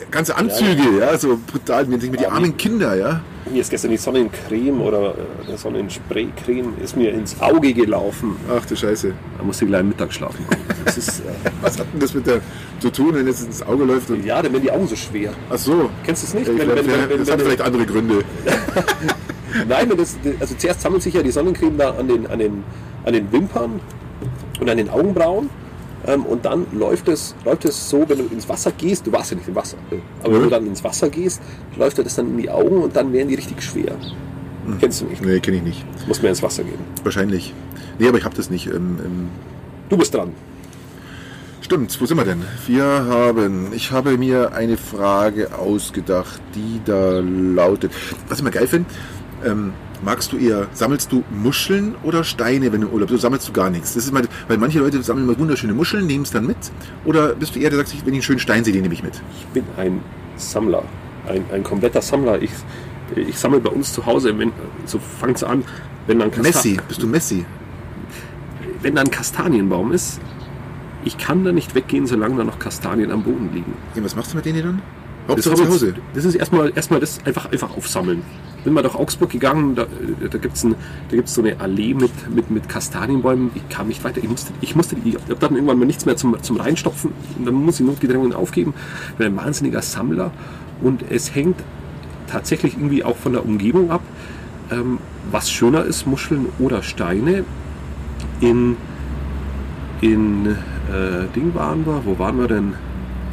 ganze Anzüge, ja, so brutal, mit, mit die armen wie- Kinder, ja. Mir ist gestern die Sonnencreme oder äh, Sonnenspraycreme ist mir ins Auge gelaufen. Ach du Scheiße. Da musste ich gleich Mittag schlafen. Ist, äh, Was hat denn das mit der zu tun, wenn jetzt ins Auge läuft? Und, ja, dann werden die Augen so schwer. ach so. Kennst du es nicht? Ich Wenn- glaub, wenn- wenn- das wenn- hat vielleicht andere Gründe. Nein, wenn das, also zuerst sammelt sich ja die Sonnencreme da an den, an den, an den Wimpern und an den Augenbrauen. Ähm, und dann läuft es, läuft es so, wenn du ins Wasser gehst, du warst ja nicht im Wasser, äh, aber wenn Nö. du dann ins Wasser gehst, läuft dir das dann in die Augen und dann werden die richtig schwer. Kennst du nicht? Nee, kenne ich nicht. Muss mir ins Wasser gehen. Wahrscheinlich. Nee, aber ich habe das nicht. Ähm, ähm, Du bist dran. Stimmt, wo sind wir denn? Wir haben, ich habe mir eine Frage ausgedacht, die da lautet, was ich mal geil finde, ähm, magst du eher, sammelst du Muscheln oder Steine, wenn du im Urlaub bist? Du sammelst du gar nichts. Das ist mal, weil manche Leute sammeln immer wunderschöne Muscheln, nehmen es dann mit. Oder bist du eher, der sagt, sich, wenn ich einen schönen Stein sehe, den nehme ich mit? Ich bin ein Sammler, ein, ein kompletter Sammler. Ich, ich sammle bei uns zu Hause, wenn, so fängt es an, wenn dann, Kasta Messi, bist du Messi? wenn da ein Kastanienbaum ist, ich kann da nicht weggehen, solange da noch Kastanien am Boden liegen. Ja, was machst du mit denen dann? Das, Hauptsache hab Hause. das ist erstmal, erstmal das einfach, einfach aufsammeln. Bin mal nach Augsburg gegangen, da, da gibt es da gibt's so eine Allee mit, mit, mit Kastanienbäumen. Ich kam nicht weiter. Ich musste, ich musste ich habe dann irgendwann mal nichts mehr zum, zum Reinstopfen. Und dann muss ich notgedrungen aufgeben. Ich bin ein wahnsinniger Sammler und es hängt tatsächlich irgendwie auch von der Umgebung ab, ähm, was schöner ist, Muscheln oder Steine. In, in äh, Ding waren wir, wo waren wir denn?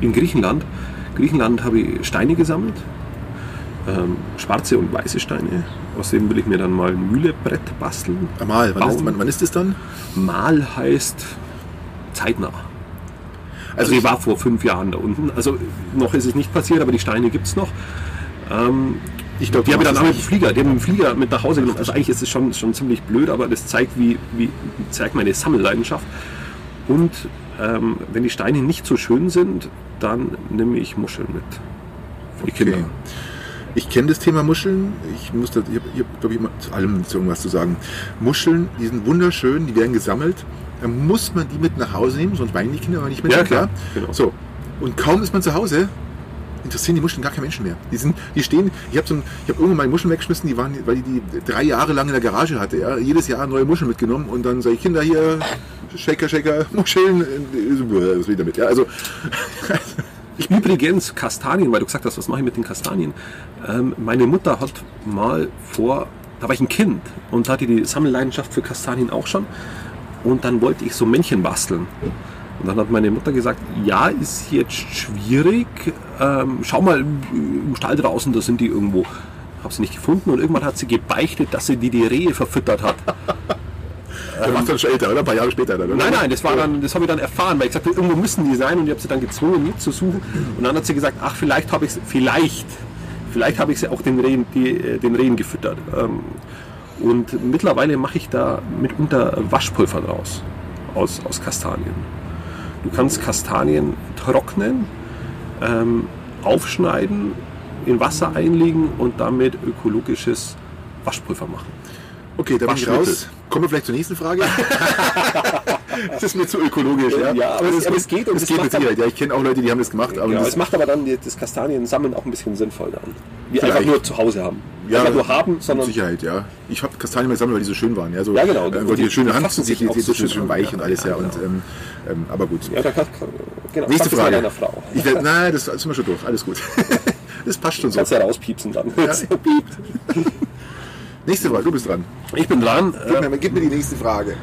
In Griechenland. Griechenland habe ich Steine gesammelt, ähm, schwarze und weiße Steine. Aus denen will ich mir dann mal ein Mühlebrett basteln. Mal, wann ist, wann, wann ist das dann? Mal heißt zeitnah. Also Also ich war vor fünf Jahren da unten. Also noch ist es nicht passiert, aber die Steine gibt es noch. Ähm, Ich glaube, die habe ich dann auch mit dem Flieger, die haben mit dem Flieger mit nach Hause genommen. Also eigentlich ist es schon, schon ziemlich blöd, aber das zeigt, wie, wie zeigt meine Sammelleidenschaft. Und ähm, wenn die Steine nicht so schön sind, dann nehme ich Muscheln mit. Für die Kinder. Okay. Ich kenne das Thema Muscheln. Ich muss da, ich habe, hab, glaube ich, immer zu allem zu irgendwas zu sagen. Muscheln, die sind wunderschön, die werden gesammelt. Dann muss man die mit nach Hause nehmen, sonst weinen die Kinder aber nicht mit. Ja, klar, genau. So. Und kaum ist man zu Hause, interessieren die Muscheln gar kein Menschen mehr. Die sind, die stehen, ich habe so ein, ich habe irgendwann mal Muscheln weggeschmissen, die waren, weil ich die drei Jahre lang in der Garage hatte, ja, jedes Jahr neue Muscheln mitgenommen und dann sage ich, Kinder hier, Shaker, Shaker, Muscheln, was will ich damit? Ja, also, Übrigens, Kastanien, weil du gesagt hast, was mache ich mit den Kastanien? Ähm, meine Mutter hat mal vor, da war ich ein Kind und hatte die Sammelleidenschaft für Kastanien auch schon. Und dann wollte ich so Männchen basteln. Und dann hat meine Mutter gesagt, ja, ist jetzt schwierig. Ähm, schau mal im Stall draußen, da sind die irgendwo. Habe sie nicht gefunden und irgendwann hat sie gebeichtet, dass sie die, die Rehe verfüttert hat. der macht dann schon älter, oder? Ein paar Jahre später dann, oder? Nein, nein, das war dann, das habe ich dann erfahren, weil ich sagte, irgendwo müssen die sein und ich habe sie dann gezwungen mitzusuchen. Und dann hat sie gesagt, ach, vielleicht habe ich sie, vielleicht, vielleicht habe ich sie auch den Rehen, die, äh, den Rehen gefüttert. Ähm, Und mittlerweile mache ich da mitunter Waschpulver draus, aus, aus Kastanien. Du kannst Kastanien trocknen, ähm, aufschneiden, in Wasser einlegen und damit ökologisches Waschpulver machen. Okay, da bin ich raus. Kommen wir vielleicht zur nächsten Frage. das ist mir zu ökologisch. Ja, Ja, aber es- aber es geht und es es geht mit Sicherheit. Ja, ich kenne auch Leute, die haben das gemacht. Aber Ja, das, es macht aber dann das Kastaniensammeln auch ein bisschen sinnvoll dann. Wir Vielleicht. einfach nur zu Hause haben. ja, einfach nur haben, mit sondern Sicherheit, ja. Ich habe Kastanien gesammelt, weil die so schön waren. Ja, so, Ja, genau. Äh, weil die, die- schöne Hand, fassen die, sich die, so schön, schön weich und alles, ja. und, genau. ähm, ähm, aber gut. ja, da kann, genau, Nächste Frage. deiner Frau. Ich nein, das sind wir schon durch. Alles gut. das passt schon so. Kannst ja rauspiepsen dann. Ja, piept. Nächste Frage, du bist dran. Ich bin dran. Gib Äh, mir, gib mir die nächste Frage.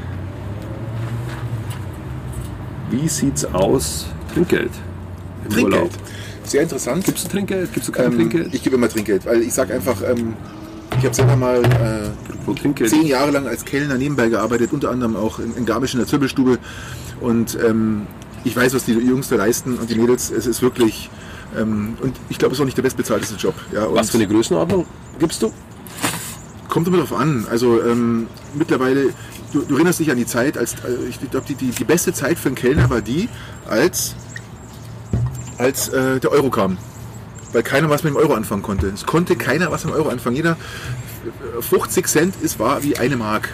wie sieht's aus? Trinkgeld. Im Trinkgeld. Urlaub. Sehr interessant. Gibst du Trinkgeld? Gibst du kein ähm, Trinkgeld? ich gebe immer Trinkgeld, weil ich sage einfach, ähm, ich habe selber mal äh, zehn Jahre lang als Kellner nebenbei gearbeitet, unter anderem auch in, in Garmisch in der Zirbelstube. Und ähm, ich weiß, was die Jungs da leisten und die Mädels. Es ist wirklich, ähm, und ich glaube, es ist auch nicht der bestbezahlteste Job. Ja, Was für eine Größenordnung gibst du? Kommt immer drauf an. Also ähm, mittlerweile, du, du erinnerst dich an die Zeit, als äh, ich glaube, die, die, die beste Zeit für einen Kellner war die, als, als äh, der Euro kam. Weil keiner was mit dem Euro anfangen konnte. Es konnte keiner was mit dem Euro anfangen. Jeder äh, 50 Cent ist war wie eine Mark.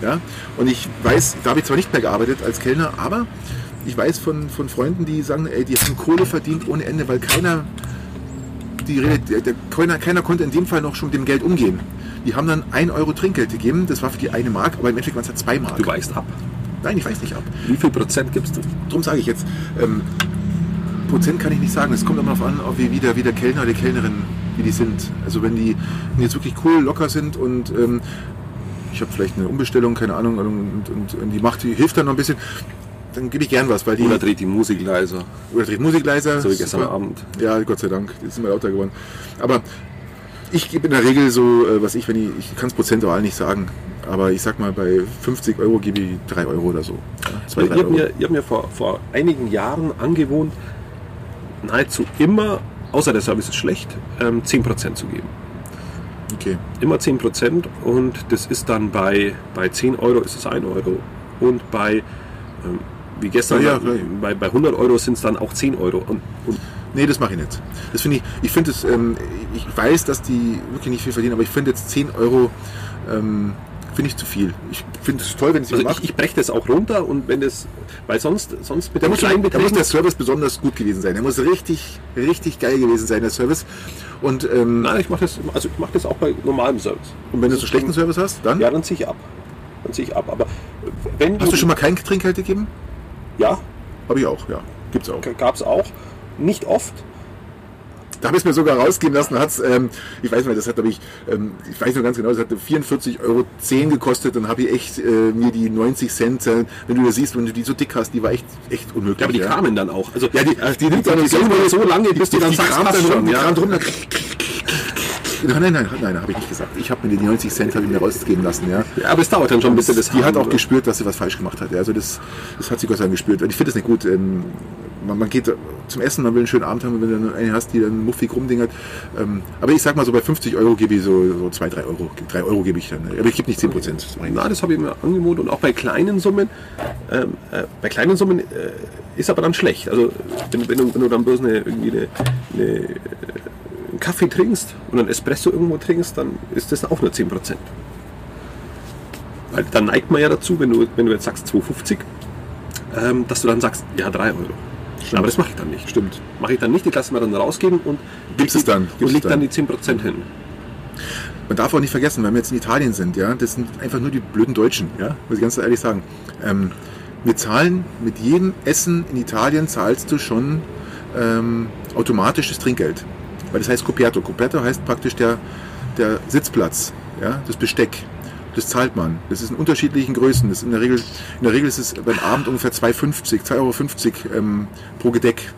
Ja? Und ich weiß, da habe ich zwar nicht mehr gearbeitet als Kellner, aber ich weiß von, von Freunden, die sagen, ey, die haben Kohle verdient ohne Ende, weil keiner, die der, der, keiner, keiner konnte in dem Fall noch schon mit dem Geld umgehen. Die haben dann 1 Euro Trinkgeld gegeben, das war für die eine Mark, aber im Endeffekt waren es halt 2 Mark. Du weißt ab. Nein, ich weiß nicht ab. Wie viel Prozent gibst du? Darum sage ich jetzt, ähm, Prozent kann ich nicht sagen. Es kommt immer darauf an, ob wie, wie, der, wie der Kellner oder die Kellnerin, wie die sind. Also wenn die jetzt wirklich cool, locker sind und ähm, ich habe vielleicht eine Umbestellung, keine Ahnung, und, und, und die macht, die hilft dann noch ein bisschen, dann gebe ich gern was, weil die Oder dreht die Musik leiser. oder dreht Musik leiser. So wie gestern. Abend. Ja, Gott sei Dank, die ist immer lauter geworden. Aber ich gebe in der Regel so, äh, was ich, wenn ich, ich kann es prozentual nicht sagen, aber ich sag mal, bei 50 Euro gebe ich 3 Euro oder so. Ja, zwei, habe Euro. mir, ich hab mir vor, vor einigen Jahren angewohnt, nahezu immer, außer der Service ist schlecht, ähm, 10% zu geben. Okay. Immer 10% und das ist dann bei, bei 10 Euro ist es 1 Euro. Und bei, ähm, wie gestern, Ja, ja, bei, bei 100 Euro sind es dann auch 10 Euro. Und, und Nee, das mache ich nicht. Das finde ich, ich finde es, ähm, ich weiß, dass die wirklich nicht viel verdienen, aber ich finde jetzt 10 Euro, ähm, finde ich zu viel. Ich finde es toll, wenn es also jemand ich, macht. ich breche das auch runter und wenn das, weil sonst, sonst mit Da muss, da muss der Service besonders gut gewesen sein. Der muss richtig, richtig geil gewesen sein, der Service. Und, ähm, nein, ich mache das, also ich mache das auch bei normalem Service. und wenn du so schlechten Service hast, dann Ja, dann ziehe ich ab. Dann ziehe ich ab. Aber wenn hast du schon mal kein Trinkgeld gegeben? Ja, Habe ich auch, ja. Gibt's auch. gab es auch. Nicht oft. Da habe ich es mir sogar rausgehen lassen. Hat's, ähm, ich weiß nicht, das hat, glaube ich, ähm, ich weiß noch ganz genau, das hat 44,10 Euro gekostet. Dann habe ich echt äh, mir die 90 Cent, äh, wenn du das siehst, wenn du die so dick hast, die war echt, echt unmöglich. Ja, aber die kamen dann auch. Also Ja, die, ach, die nimmt die, dann die suchen so lange, bis du dann die sagst, kramt dann schon. rum, die Ja. kramt rum, dann Nein, nein, nein, nein, habe ich nicht gesagt. Ich habe mir die 90 Cent habe ich mir rausgehen lassen, ja. ja, aber es dauert dann schon ein bisschen. Das Die hat auch gespürt, dass sie was falsch gemacht hat. Ja. Also das, das hat sie Gott sei Dank gespürt. Und ich finde das nicht gut. Ähm, man, man geht zum Essen, man will einen schönen Abend haben, wenn du dann eine hast, die dann muffig rumdingert. Ähm, aber ich sag mal so, bei 50 Euro gebe ich so, so 2, 3 Euro. 3 Euro gebe ich dann. Aber ich gebe nicht 10 Prozent. Nicht. Na, das habe ich mir angewohnt und auch bei kleinen Summen. Ähm, äh, bei kleinen Summen äh, ist aber dann schlecht. Also wenn, wenn, du, wenn du dann bloß eine, irgendwie eine, eine, einen Kaffee trinkst und einen Espresso irgendwo trinkst, dann ist das auch nur 10%. Weil dann neigt man ja dazu, wenn du, wenn du jetzt sagst 2,50, ähm, dass du dann sagst, ja 3 Euro. Aber das mache ich dann nicht. Stimmt. Mache ich dann nicht, ich lasse mir dann rausgehen und Gibst es dann, und leg es dann dann. die 10% hin. Man darf auch nicht vergessen, wenn wir jetzt in Italien sind, ja, das sind einfach nur die blöden Deutschen, ja, muss ich ganz ehrlich sagen. Ähm, wir zahlen mit jedem Essen in Italien zahlst du schon ähm, automatisch das Trinkgeld. Weil das heißt Coperto. Coperto heißt praktisch der, der Sitzplatz, ja, das Besteck. Das zahlt man. Das ist in unterschiedlichen Größen. Das in, der Regel, in der Regel ist es beim Abend ungefähr 2,50, 2,50 Euro ähm, pro Gedeck.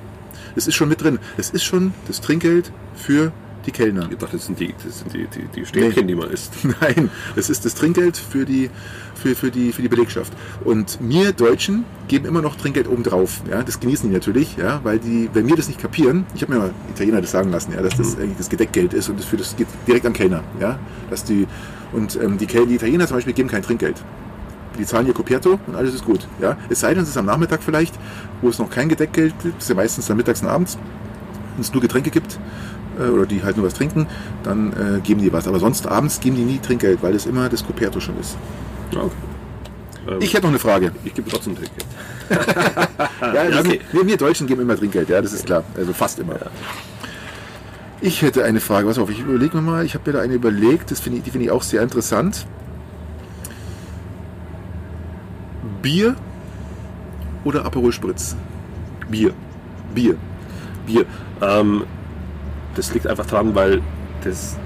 Das ist schon mit drin. Das ist schon das Trinkgeld für die Kellner. Ich dachte, das sind die, das sind die, die, die Stäbchen, die man isst. Nein, das ist das Trinkgeld für die, für, für, die, für die Belegschaft. Und wir Deutschen geben immer noch Trinkgeld obendrauf. Ja, das genießen die natürlich, ja, weil die, wenn wir das nicht kapieren, ich habe mir mal Italiener das sagen lassen, ja, dass das eigentlich das Gedeckgeld ist und das, für das geht direkt an Kellner. Ja, dass die, und ähm, die, die Italiener zum Beispiel geben kein Trinkgeld. Die zahlen ihr Coperto und alles ist gut. Ja? Es sei denn, es ist am Nachmittag vielleicht, wo es noch kein Gedeckgeld gibt, das ist ja meistens dann mittags und abends, wenn es nur Getränke gibt äh, oder die halt nur was trinken, dann äh, geben die was. Aber sonst abends geben die nie Trinkgeld, weil es immer das Coperto schon ist. Ja, okay. Ähm, Ich hätte noch eine Frage. ich gebe trotzdem Trinkgeld. Ja, das okay. wir, wir Deutschen geben immer Trinkgeld, ja, das ist klar. Also fast immer. Ich hätte eine Frage. Was auf, ich überlege mir mal. Ich habe mir da eine überlegt. Das finde ich, die finde ich auch sehr interessant. Bier oder Aperol Spritz? Bier. Bier. Bier. Ähm, das liegt einfach daran, weil das,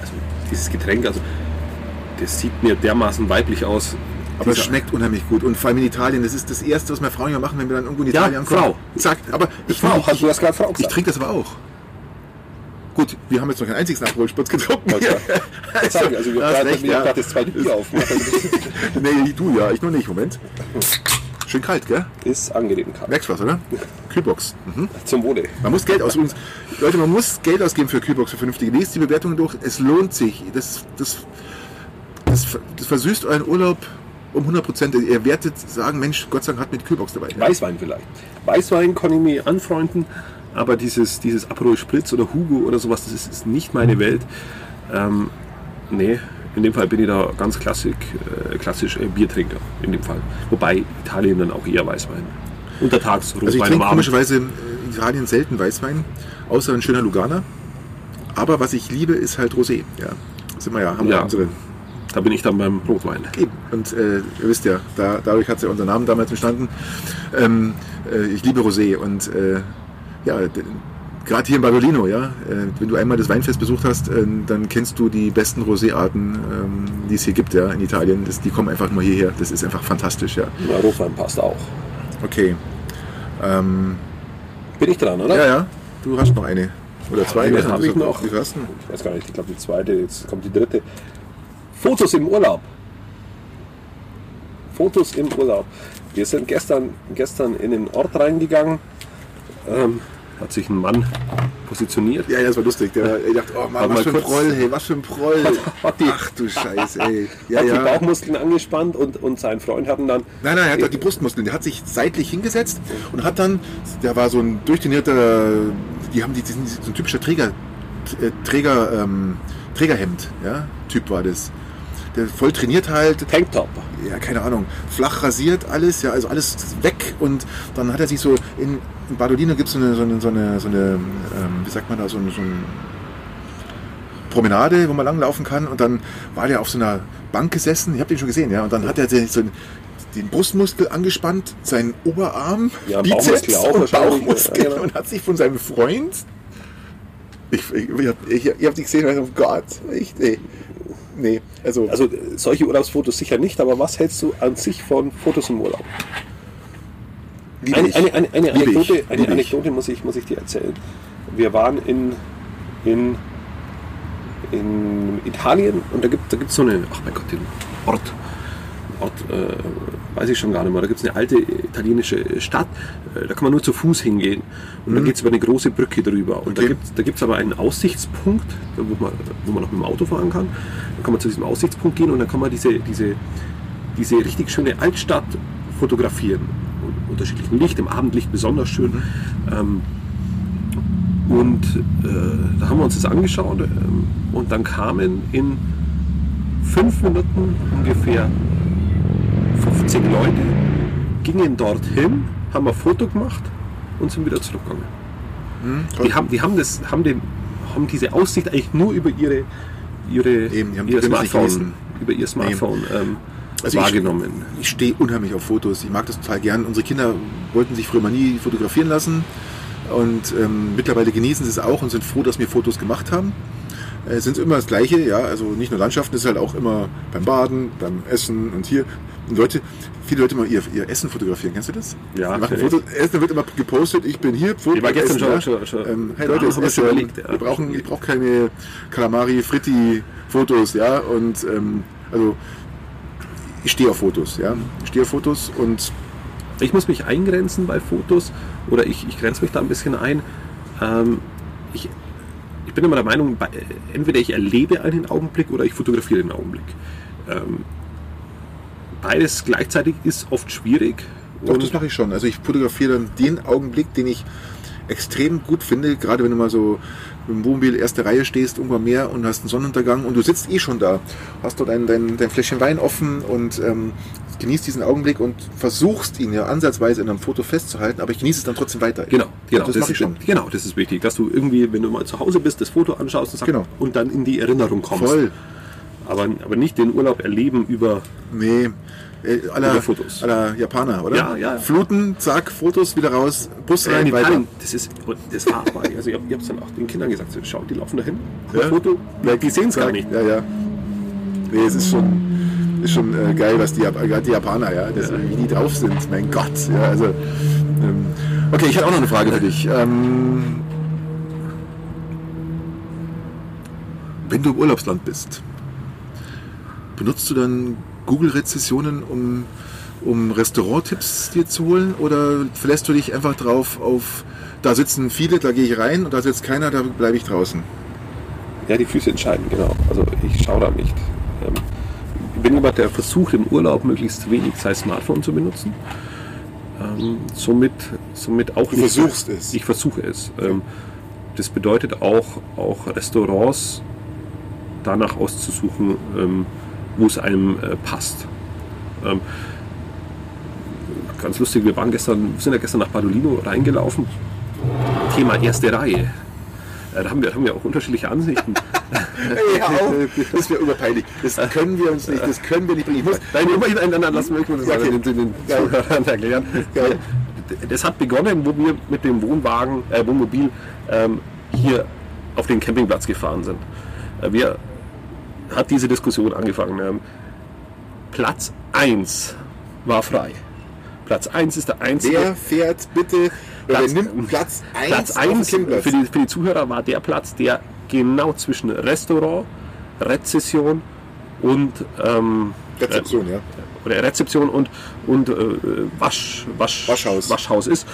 also dieses Getränk, also das sieht mir dermaßen weiblich aus. Aber es schmeckt unheimlich gut. Und vor allem in Italien, das ist das Erste, was meine Frauen ja machen, wenn wir dann irgendwo in Ja, Italien ankommen. Frau. Zack, aber ich, Frau, ich, hast du das gerade Frau ich gesagt? trinke das aber auch. Gut, wir haben jetzt noch keinen einzigen Aperol Spritz getrunken. Ich sagen, also wir haben mir ja. gerade das zweite Bier aufmachen. nee, du ja, ich noch nicht. Moment. Schön kalt, gell? Ist angenehm kalt. Merkst was, oder? Kühlbox. Mhm. Zum Wohle. Man muss Geld ausgeben. Leute, man muss Geld ausgeben für Kühlbox, für vernünftige. Lest die Bewertungen durch. Es lohnt sich. Das, das, das, das versüßt euren Urlaub um 100 Prozent. Ihr werdet sagen, Mensch, Gott sei Dank hat mit Kühlbox dabei. Weißwein vielleicht. Weißwein kann ich mir anfreunden, aber dieses, dieses Aperol Spritz oder Hugo oder sowas, das ist, ist nicht meine Welt. Ähm, nee, in dem Fall bin ich da ganz klassisch, äh, klassisch äh, Biertrinker. In dem Fall. Wobei Italien dann auch eher Weißwein. untertags Also ich Rotwein trinke komischerweise in Italien selten Weißwein, außer ein schöner Lugana. Aber was ich liebe, ist halt Rosé. Ja, sind wir ja, haben wir Ja. unsere Da bin ich dann beim Rotwein. Eben. Und äh, ihr wisst ja, da, dadurch hat ja unser Name damals entstanden. Ähm, äh, ich liebe Rosé und äh, ja, gerade hier in Badolino, ja, äh, wenn du einmal das Weinfest besucht hast, äh, dann kennst du die besten Rosé-Arten, ähm, die es hier gibt, ja, in Italien. Das, die kommen einfach nur hierher. Das ist einfach fantastisch, ja. Ja, Rotwein passt auch. Okay. Ähm, Bin ich dran, oder? ja, ja, du hast noch eine. Oder zwei. Eine was habe ich du- noch. Du? denn? Ich weiß gar nicht, ich glaube die zweite, jetzt kommt die dritte. Fotos im Urlaub. Fotos im Urlaub. Wir sind gestern, gestern in den Ort reingegangen. Ähm, hat sich ein Mann positioniert. Ja, das war lustig. Der, ich dachte, oh Mann, was für ein. Proll, hey, was für ein Proll. Hat die, Ach du Scheiße, ey. Ja, hat die ja. Bauchmuskeln angespannt und, und sein Freund hat ihn dann. Nein, nein, er hat doch die Brustmuskeln. Der hat sich seitlich hingesetzt und hat dann, der war so ein durchtrainierter, die haben die, die sind so ein typischer Träger, äh, Träger, ähm, Trägerhemd, ja, Typ war das. Der voll trainiert halt, Tanktop. ja, keine Ahnung, flach rasiert alles, ja, also alles weg und dann hat er sich so, in, in Badolino gibt so es eine, so eine, so eine, so eine ähm, wie sagt man da, so, eine- so ein Promenade, wo man langlaufen kann und dann war der auf so einer Bank gesessen, ich habe den schon gesehen, ja, und dann hat er den, so den Brustmuskel angespannt, seinen Oberarm, Ja, Bizeps Bauchmuskel auch und Bauchmuskeln ja, und hat sich von seinem Freund, ich, ich, ich, ich, ich habe die gesehen und oh Gott, ich, nee, nee, also, Also solche Urlaubsfotos sicher nicht, aber was hältst du an sich von Fotos im Urlaub? Eine, eine, eine, eine, Anekdote, eine. Anekdote muss, ich, muss ich dir erzählen. Wir waren in, in, in Italien und da gibt es da so eine, ach mein Gott, den Ort, Ort äh, weiß ich schon gar nicht mehr, da gibt es eine alte italienische Stadt, äh, da kann man nur zu Fuß hingehen und da geht es über eine große Brücke drüber und Mhm. Okay. da gibt es aber einen Aussichtspunkt, da wo man, wo man noch mit dem Auto fahren kann. Da kann man zu diesem Aussichtspunkt gehen und dann kann man diese, diese, diese richtig schöne Altstadt fotografieren. Und unterschiedlichem Licht, im Abendlicht besonders schön. Ähm, und äh, da haben wir uns das angeschaut ähm, und dann kamen in fünf Minuten ungefähr 50 Leute, gingen dorthin, haben ein Foto gemacht und sind wieder zurückgegangen. toll. Die haben, die haben, das, haben, den, haben diese Aussicht eigentlich nur über ihre, ihre, Eben, ihr Smartphone, über ihr Smartphone ähm, Also ich- wahrgenommen. Ich stehe unheimlich auf Fotos. Ich mag das total gern. Unsere Kinder wollten sich früher mal nie fotografieren lassen. Und ähm, mittlerweile genießen sie es auch und sind froh, dass wir Fotos gemacht haben. Äh, Es sind immer das Gleiche, ja. Also nicht nur Landschaften, es ist halt auch immer beim Baden, beim Essen und hier. Und Leute, viele Leute mal ihr, ihr Essen fotografieren. Kennst du das? Ja, Die machen. Fotos, Essen wird immer gepostet, ich bin hier, Foto Ich war gestern schon- ja. schon- schon- Ähm, hey Ja, Leute, es ich ist schon überlegt, ja. wir brauchen, ich brauche keine Calamari Fritti Fotos, ja. Und ähm, also ich stehe auf Fotos, ja. Ich stehe auf Fotos und Ich muss mich eingrenzen bei Fotos oder ich, ich grenze mich da ein bisschen ein. Ähm, ich, ich bin immer der Meinung, entweder ich erlebe einen Augenblick oder ich fotografiere den Augenblick. Ähm, beides gleichzeitig ist oft schwierig. Doch, das mache ich schon. Also ich fotografiere dann den Augenblick, den ich extrem gut finde, gerade wenn du mal so im Wohnmobil erste Reihe stehst, irgendwann mehr und hast einen Sonnenuntergang und du sitzt eh schon da, hast dort dein, dein, dein Fläschchen Wein offen und ähm, genießt diesen Augenblick und versuchst ihn ja ansatzweise in einem Foto festzuhalten, aber ich genieße es dann trotzdem weiter. Genau, genau. das, mache ich schon. Genau, das ist wichtig, dass du irgendwie, wenn du mal zu Hause bist, das Foto anschaust und, sagst, Genau. und dann in die Erinnerung kommst. Voll. Aber, aber nicht den Urlaub erleben über. Nee. Äh, aller, Oder Fotos. aller Japaner, oder? Ja, ja. Fluten, zack, Fotos wieder raus, Bus Äh, rein, in weiter. Das ist, das war also ich habe es dann auch den Kindern gesagt, so, schaut, die laufen dahin, Ja. Foto, die sehen es gar nicht. Ja, ja. Nee, es ist schon, ist schon äh, geil, was die, gerade die Japaner, ja, das, wie die drauf sind. Mein Gott. Ja, also, ähm, okay, ich hatte auch noch eine Frage für dich. Ähm, wenn du im Urlaubsland bist, benutzt du dann Google-Rezessionen, um, um Restauranttipps dir zu holen? Oder verlässt du dich einfach drauf auf, da sitzen viele, da gehe ich rein und da sitzt keiner, da bleibe ich draußen? Ja, die Füße entscheiden, genau. Also ich schaue da nicht. Ähm, ich bin jemand, der versucht im Urlaub möglichst wenig sein Smartphone zu benutzen. Ähm, somit, somit auch Du versuchst es. Ich versuche es. Ähm, das bedeutet auch, auch Restaurants danach auszusuchen, ähm, wo es einem äh, passt. Ähm, ganz lustig, wir waren gestern, sind ja gestern nach Badolino reingelaufen. Thema erste Reihe. Äh, Da haben wir, haben wir auch unterschiedliche Ansichten. Hör auf, das wäre überpeinlich. Das können wir uns nicht, das können wir nicht bringen. Ich muss, Nein, immerhin einander lassen wir das Ja, okay. den, den. Zuhörern erklären. Geil. Das hat begonnen, wo wir mit dem Wohnwagen, äh, Wohnmobil ähm, hier auf den Campingplatz gefahren sind. Äh, wir hat diese Diskussion angefangen. Ähm, Platz 1 war frei. Platz 1 ist der einzige. wer fährt bitte, Platz- nimmt Platz 1 Platz auf dem 1 Campingplatz? für die, für die Zuhörer war der Platz, der genau zwischen Restaurant, Rezession und ähm, Rezeption, ja. oder Rezeption und, und äh, Wasch, Wasch, Waschhaus. Waschhaus ist.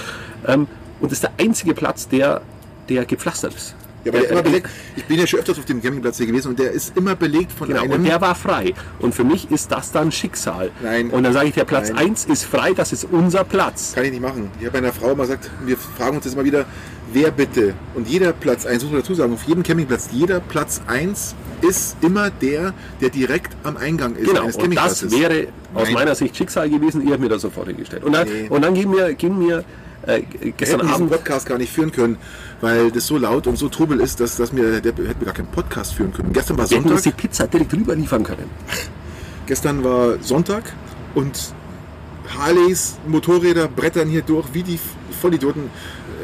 Ähm, und ist der einzige Platz, der, der gepflastert ist. Ja, aber der immer belegt, ich bin ja schon öfters auf dem Campingplatz hier gewesen und der ist immer belegt von Genau, einem. und der war frei. Und für mich ist das dann Schicksal. Nein. Und dann sage ich, der Platz Nein. 1 ist frei, das ist unser Platz. Kann ich nicht machen. Ich habe einer Frau mal gesagt, wir fragen uns das immer wieder, wer bitte? Und jeder Platz 1, muss man dazu sagen, auf jedem Campingplatz, jeder Platz 1 ist immer der, der direkt am Eingang ist Genau, und das wäre aus Nein. meiner Sicht Schicksal gewesen. Ihr habt mir das sofort hingestellt. Und dann, Nee. und dann gehen wir, gehen wir äh, Wir gestern hätten diesen Abend. Podcast gar nicht führen können, weil das so laut und so trubel ist, dass, dass mir, der hätte mir gar keinen Podcast führen können. Gestern war Wir hätten die Sonntag, Pizza direkt rüber liefern können. gestern war Sonntag und Harleys, Motorräder brettern hier durch, wie die Vollidioten.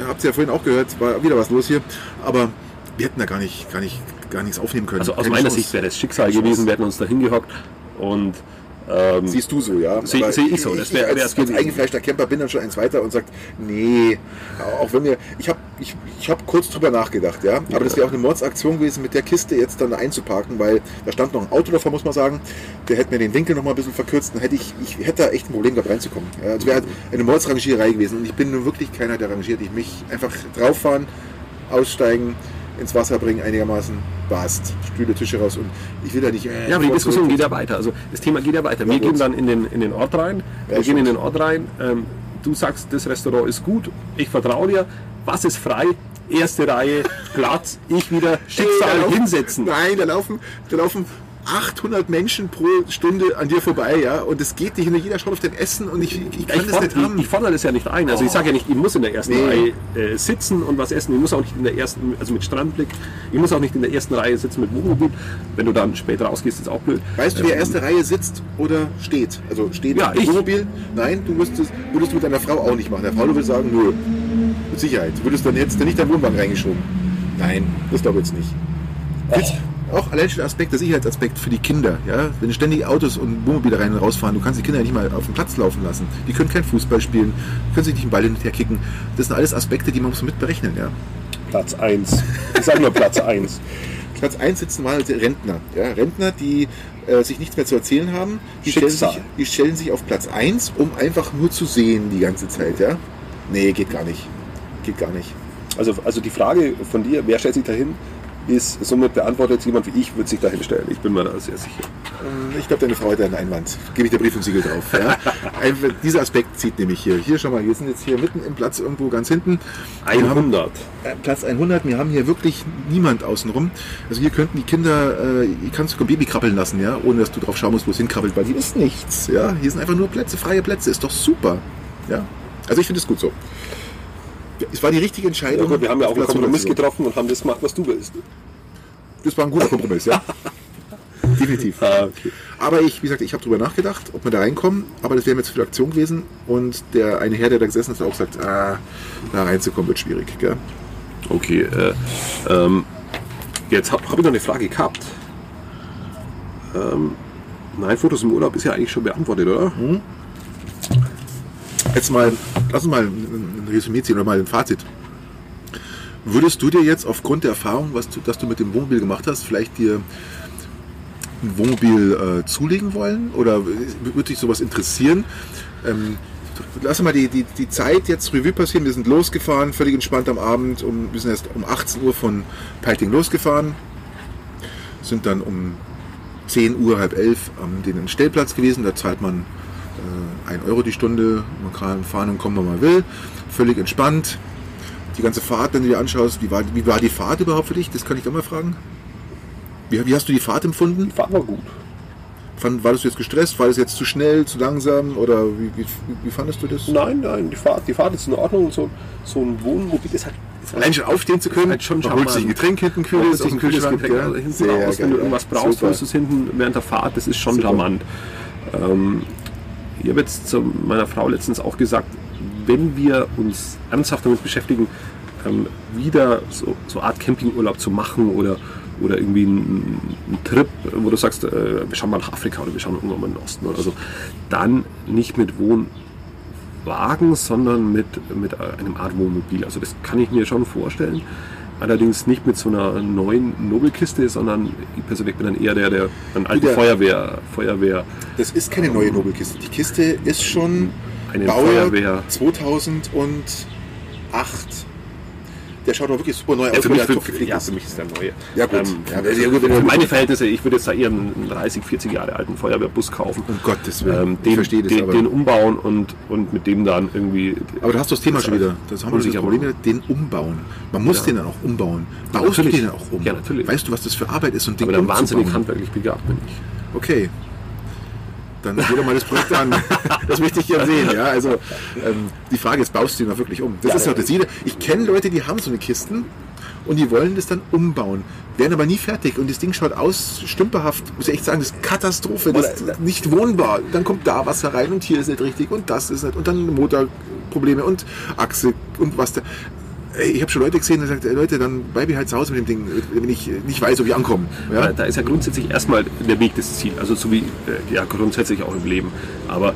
Habt ihr ja vorhin auch gehört, war wieder was los hier. Aber wir hätten da gar nicht, gar nicht, gar nichts aufnehmen können. Also aus Keine meiner Chance. Sicht wäre das Schicksal Keine gewesen. Chance. Wir hätten uns da hingehockt und ähm, Siehst du so, ja. Seh- Aber seh ich so, das wär- als, als eingefleischter Camper bin dann schon eins weiter und sagt, nee, auch wenn wir, ich habe ich, ich hab kurz drüber nachgedacht, ja, aber das wäre auch eine Mordsaktion gewesen, mit der Kiste jetzt dann einzuparken, weil da stand noch ein Auto davor, muss man sagen, der hätte mir den Winkel noch mal ein bisschen verkürzt, dann hätte ich, ich hätte da echt ein Problem gehabt reinzukommen. Ja, es wäre halt eine Mordsrangierei gewesen und ich bin nun wirklich keiner, der rangiert. Ich mich einfach drauffahren, aussteigen, ins Wasser bringen einigermaßen, passt, Stühle, Tische raus und ich will da nicht... äh, Ja, aber die Diskussion geht ja weiter. Also das Thema geht ja weiter. Wir Ja, gehen gut. dann in den, in den Ort rein. Ja, wir gehen in stimmt. den Ort rein. Ähm, du sagst, das Restaurant ist gut. Ich vertraue dir. Was ist frei? Erste Reihe, Platz. Ich wieder Schicksal Ey, da laufen- hinsetzen. Nein, da laufen, da laufen 800 Menschen pro Stunde an dir vorbei, ja, und es geht nicht. Und jeder schaut auf dein Essen und ich, ich kann Ich, das nicht haben. ich, ich fordere das ja nicht ein. Also ich sage ja nicht, ich muss in der ersten Nee. Reihe äh, sitzen und was essen. Ich muss auch nicht in der ersten, also mit Strandblick. Ich muss auch nicht in der ersten Reihe sitzen mit Wohnmobil. Wenn du dann später rausgehst, ist auch blöd. weißt du, wer erste Reihe sitzt oder steht? Also steht Ja, im. Wohnmobil? Nein, du müsstest, würdest du mit deiner Frau auch nicht machen. Der Frau würde sagen, nö, mit Sicherheit. Würdest dann hättest du nicht deinen Wohnwagen reingeschoben. Nein, das glaube ich jetzt nicht. Willst, auch allein schon der Aspekt, der Sicherheitsaspekt für die Kinder. Ja? Wenn ständig Autos und Wohnmobile rein und rausfahren, du kannst die Kinder ja nicht mal auf den Platz laufen lassen. Die können kein Fußball spielen, können sich nicht einen Ball hin und her kicken. Das sind alles Aspekte, die man muss mit berechnen. Ja? Platz 1. Ich sage nur Platz 1. Platz 1 sitzen mal Rentner. Ja? Rentner, die äh, sich nichts mehr zu erzählen haben, die stellen, sich, die stellen sich auf Platz 1, um einfach nur zu sehen die ganze Zeit. Ja? Nee, geht gar nicht. Geht gar nicht. Also, also die Frage von dir, wer stellt sich dahin, ist somit beantwortet jemand wie ich, wird sich dahin stellen. Ich bin mir da sehr sicher. Ähm, Ich glaube, deine Frau hat einen Einwand. Gebe ich der Brief und Siegel drauf. Ja? Dieser Aspekt zieht nämlich hier. Hier schon mal, wir sind jetzt hier mitten im Platz irgendwo ganz hinten. Wir haben, 100. äh, Platz 100, wir haben hier wirklich niemand außenrum. Also hier könnten die Kinder, äh, hier kannst du ein Baby krabbeln lassen, ja, ohne dass du drauf schauen musst, wo es hinkrabbelt, weil hier ist nichts. Ja? Hier sind einfach nur Plätze, freie Plätze. Ist doch super. Ja? Also ich finde es gut so. Es war die richtige Ja Entscheidung. gut, wir haben ja auch einen Platz 100 Kompromiss getroffen und haben das gemacht, was du willst. Das war ein guter Kompromiss, ja. Definitiv. Ah, okay. Aber ich, wie gesagt, ich habe drüber nachgedacht, ob wir da reinkommen, aber das wäre mir zu viel Aktion gewesen. Und der eine Herr, der da gesessen ist, hat auch gesagt, ah, da reinzukommen wird schwierig. Gell? Okay, äh, ähm, jetzt habe hab ich noch eine Frage gehabt. Ähm, nein, Fotos im Urlaub ist ja eigentlich schon beantwortet, oder? Jetzt mal, lass uns mal ein ein Resümee ziehen oder mal ein Fazit. Würdest du dir jetzt aufgrund der Erfahrung, was du, dass du mit dem Wohnmobil gemacht hast, vielleicht dir ein Wohnmobil äh, zulegen wollen? Oder würde dich sowas interessieren? Ähm, lass mal die, die, die Zeit jetzt Revue passieren. Wir sind losgefahren, völlig entspannt am Abend. Um, wir sind erst um 18 Uhr von Peiting losgefahren. Sind dann um 10 Uhr, halb elf am den Stellplatz gewesen. Da zahlt man äh, 1 Euro die Stunde. Man kann fahren und kommen, wann man will. Völlig entspannt. Die ganze Fahrt, wenn du dir anschaust, wie war, wie war die Fahrt überhaupt für dich? Das kann ich doch mal fragen. Wie, wie hast du die Fahrt empfunden? Die Fahrt war gut. Fand, war das jetzt gestresst? War das jetzt zu schnell, zu langsam? Oder wie, wie, wie fandest du das? Nein, nein, die Fahrt, die Fahrt ist in Ordnung. So, so ein Wohnmobil ist halt. Ist halt Allein schon aufstehen zu können, Halt schon man holt sich ein. Getränk hinten, kühles aus dem ein Kühlschrank. Getränk gell? hinten Sehr raus, wenn geil. du irgendwas brauchst, Super. holst du es hinten während der Fahrt. Das ist schon Super. charmant. Ähm, ich habe jetzt zu meiner Frau letztens auch gesagt, wenn wir uns ernsthaft damit beschäftigen, ähm, wieder so, so Art Campingurlaub zu machen oder, oder irgendwie einen, einen Trip, wo du sagst, äh, wir schauen mal nach Afrika oder wir schauen irgendwann mal in den Osten oder so, dann nicht mit Wohnwagen, sondern mit, mit einem Art Wohnmobil. Also das kann ich mir schon vorstellen. Allerdings nicht mit so einer neuen Nobelkiste, sondern ich persönlich bin dann eher der, der alten Wieder- Feuerwehr, Feuerwehr, Das ist keine neue Nobelkiste. Die Kiste ist schon eine Baujahr Feuerwehr. 2008. Der schaut doch wirklich super neu aus, Ja, für mich, topgepflegt ja, ist. für mich ist der neue. Ja, gut. Ähm, Ja, ja, gut, für du- meine Verhältnisse, ich würde jetzt da eher einen 30, 40 Jahre alten Feuerwehrbus kaufen. Um Gottes Willen. Ähm, ich den, verstehe das, den, aber... den umbauen und, und mit dem dann irgendwie. Aber du hast das Thema schon wieder. Das haben wir das Problem wieder, den umbauen. Man muss Ja. den dann auch umbauen. Baust du natürlich. den dann auch um? Ja, natürlich. Weißt du, was das für Arbeit ist, ein Ding Aber dann wahnsinnig handwerklich begabt bin ich. Okay. Dann geh doch mal das Projekt an. Das möchte ich ja sehen. Ja? Also ähm, die Frage ist, baust du den auch wirklich um? Das Ja, ist ja. das jede. Ich kenne Leute, die haben so eine Kisten und die wollen das dann umbauen, werden aber nie fertig und das Ding schaut aus stümperhaft. Muss ich echt sagen, das ist Katastrophe. Das ist nicht wohnbar. Dann kommt da Wasser rein und hier ist nicht richtig und das ist nicht und dann Motorprobleme und Achse und was da. Ich habe schon Leute gesehen, die sagen, Leute, dann bleib ich halt zu Hause mit dem Ding, wenn ich nicht weiß, ob ich ankomme. Ja? Da, ist ja grundsätzlich erstmal der Weg das Ziel. Also so wie äh, ja grundsätzlich auch im Leben. Aber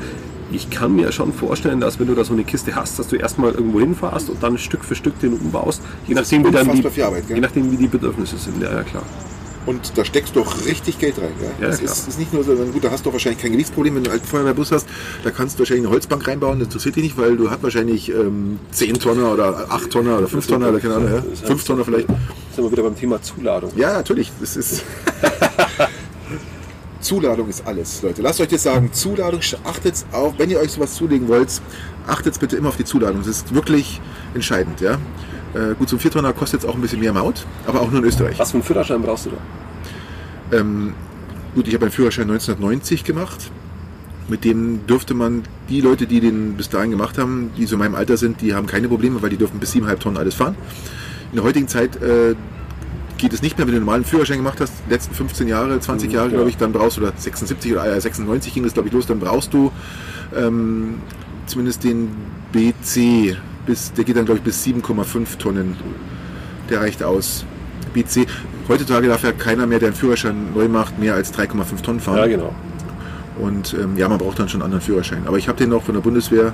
ich kann mir schon vorstellen, dass wenn du da so eine Kiste hast, dass du erstmal irgendwo hinfährst und dann Stück für Stück den umbaust, je nachdem, wie dann die, Arbeit, je nachdem wie die Bedürfnisse sind. Ja, ja klar. Und da steckst du doch richtig Geld rein. Ja? Ja, das ist, ist nicht nur so, gut, da hast du wahrscheinlich kein Gewichtsproblem, wenn du einen alten Feuerwehrbus hast, da kannst du wahrscheinlich eine Holzbank reinbauen, das interessiert dich nicht, weil du hast wahrscheinlich ähm, 10 Tonner oder 8 Tonner oder 5 Tonner oder keine Ahnung, ja? 5 Tonner vielleicht. Sind wir wieder beim Thema Zuladung. Ja, natürlich, das ist... Zuladung ist alles, Leute. Lasst euch das sagen. Zuladung, achtet auf, wenn ihr euch sowas zulegen wollt, achtet bitte immer auf die Zuladung. Das ist wirklich entscheidend, ja. Äh, gut, so ein 4 Tonner kostet jetzt auch ein bisschen mehr Maut, aber auch nur in Österreich. Was für einen Führerschein brauchst du da? Ähm, gut, ich habe einen Führerschein 1990 gemacht. Mit dem dürfte man, die Leute, die den bis dahin gemacht haben, die so in meinem Alter sind, die haben keine Probleme, weil die dürfen bis 7,5 Tonnen alles fahren. In der heutigen Zeit äh, geht es nicht mehr, wenn du einen normalen Führerschein gemacht hast, die letzten 15 Jahre, 20 Jahre, ja. glaube ich, dann brauchst du, oder 76 oder äh, 96 ging das, glaube ich, los, dann brauchst du ähm, zumindest den BC, bis, der geht dann, glaube ich, bis 7,5 Tonnen. Der reicht aus. BC. Heutzutage darf ja keiner mehr, der einen Führerschein neu macht, mehr als 3,5 Tonnen fahren. Ja, genau. Und ähm, ja, man braucht dann schon einen anderen Führerschein. Aber ich habe den noch von der Bundeswehr.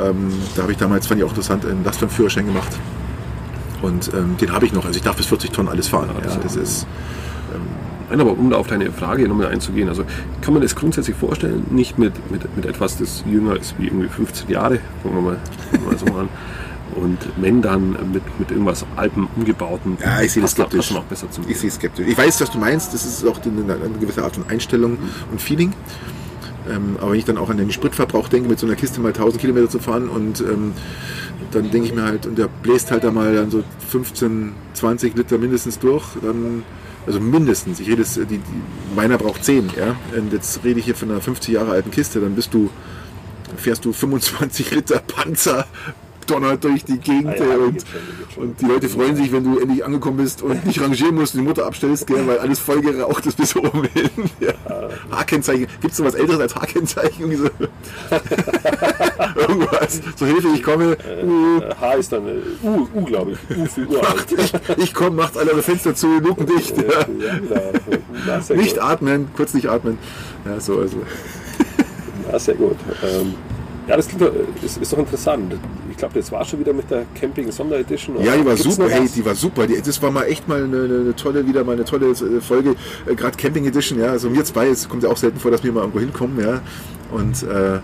Ähm, da habe ich damals, fand ich auch interessant, einen Lastwagenführerschein gemacht. Und ähm, den habe ich noch. Also ich darf bis 40 Tonnen alles fahren. Ja, Ja, das das ist Nein, aber um da auf deine Frage nochmal einzugehen, also kann man das grundsätzlich vorstellen, nicht mit, mit, mit etwas, das jünger ist wie irgendwie 15 Jahre, fangen wir mal, fangen wir mal so an. Und wenn dann mit, mit irgendwas altem, umgebauten, Ja, ich sehe das skeptisch. auch besser zum Ich sehe skeptisch. Ich weiß, was du meinst. Das ist auch eine, eine gewisse Art von Einstellung und Feeling. Ähm, aber wenn ich dann auch an den Spritverbrauch denke, mit so einer Kiste mal 1000 Kilometer zu fahren und ähm, dann denke ich mir halt, und der bläst halt da mal dann so 15, 20 Liter mindestens durch, dann, also mindestens, ich rede jetzt, die, die, meiner braucht 10, ja. Und jetzt rede ich hier von einer 50 Jahre alten Kiste, dann bist du, fährst du 25 Liter Panzer Donner durch die Gegend Ah ja, und, schon, geht schon. und die Leute freuen sich, wenn du endlich angekommen bist und nicht rangieren musst und die Mutter abstellst, gell, weil alles voll geraucht ist bis oben hin. Ja. H-Kennzeichen. Gibt es sowas älteres als H-Kennzeichen? Irgendwie So. Irgendwas. So Hilfe, ich komme. Uh, Äh, H ist dann äh, U, U glaube ich. U für uralt. ich, ich komme, macht alle Fenster zu, Luken dicht. Ja. Ja, Nicht atmen, kurz nicht atmen. Ja, so, also. Ja, sehr gut. Ähm, ja, das klingt, ist, ist doch interessant. Ich glaube, das war schon wieder mit der Camping Sonderedition. Ja, die war super, hey, die war super. Die, das war mal echt mal eine, eine, tolle, wieder mal eine tolle äh, Folge, äh, gerade Camping Edition, ja. Also wir zwei, es kommt ja auch selten vor, dass wir mal irgendwo hinkommen, ja. Und äh,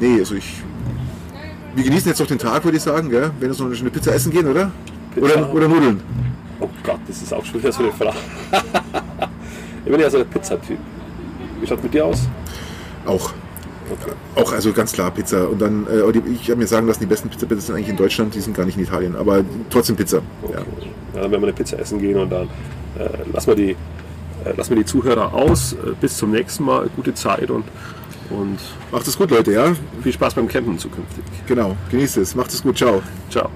nee, also ich. Wir genießen jetzt noch den Tag, würde ich sagen, gell? Wenn wir noch eine Pizza essen gehen, oder? Pizza. Oder, oder Nudeln. Oh Gott, das ist auch schon wieder so eine Frage. ich bin ja so der Pizzatyp. Wie schaut mit dir aus? Auch. Auch, also ganz klar Pizza. Und dann, äh, ich habe mir sagen lassen, die besten Pizzaplätze sind eigentlich in Deutschland, die sind gar nicht in Italien. Aber trotzdem Pizza. Ja. Ja, dann werden wir eine Pizza essen gehen und dann äh, lassen wir die äh, lassen wir die Zuhörer aus. Äh, bis zum nächsten Mal. Gute Zeit und, und Macht es gut, Leute, ja? viel Spaß beim Campen zukünftig. Genau. Genießt es. Macht es gut. Ciao. Ciao.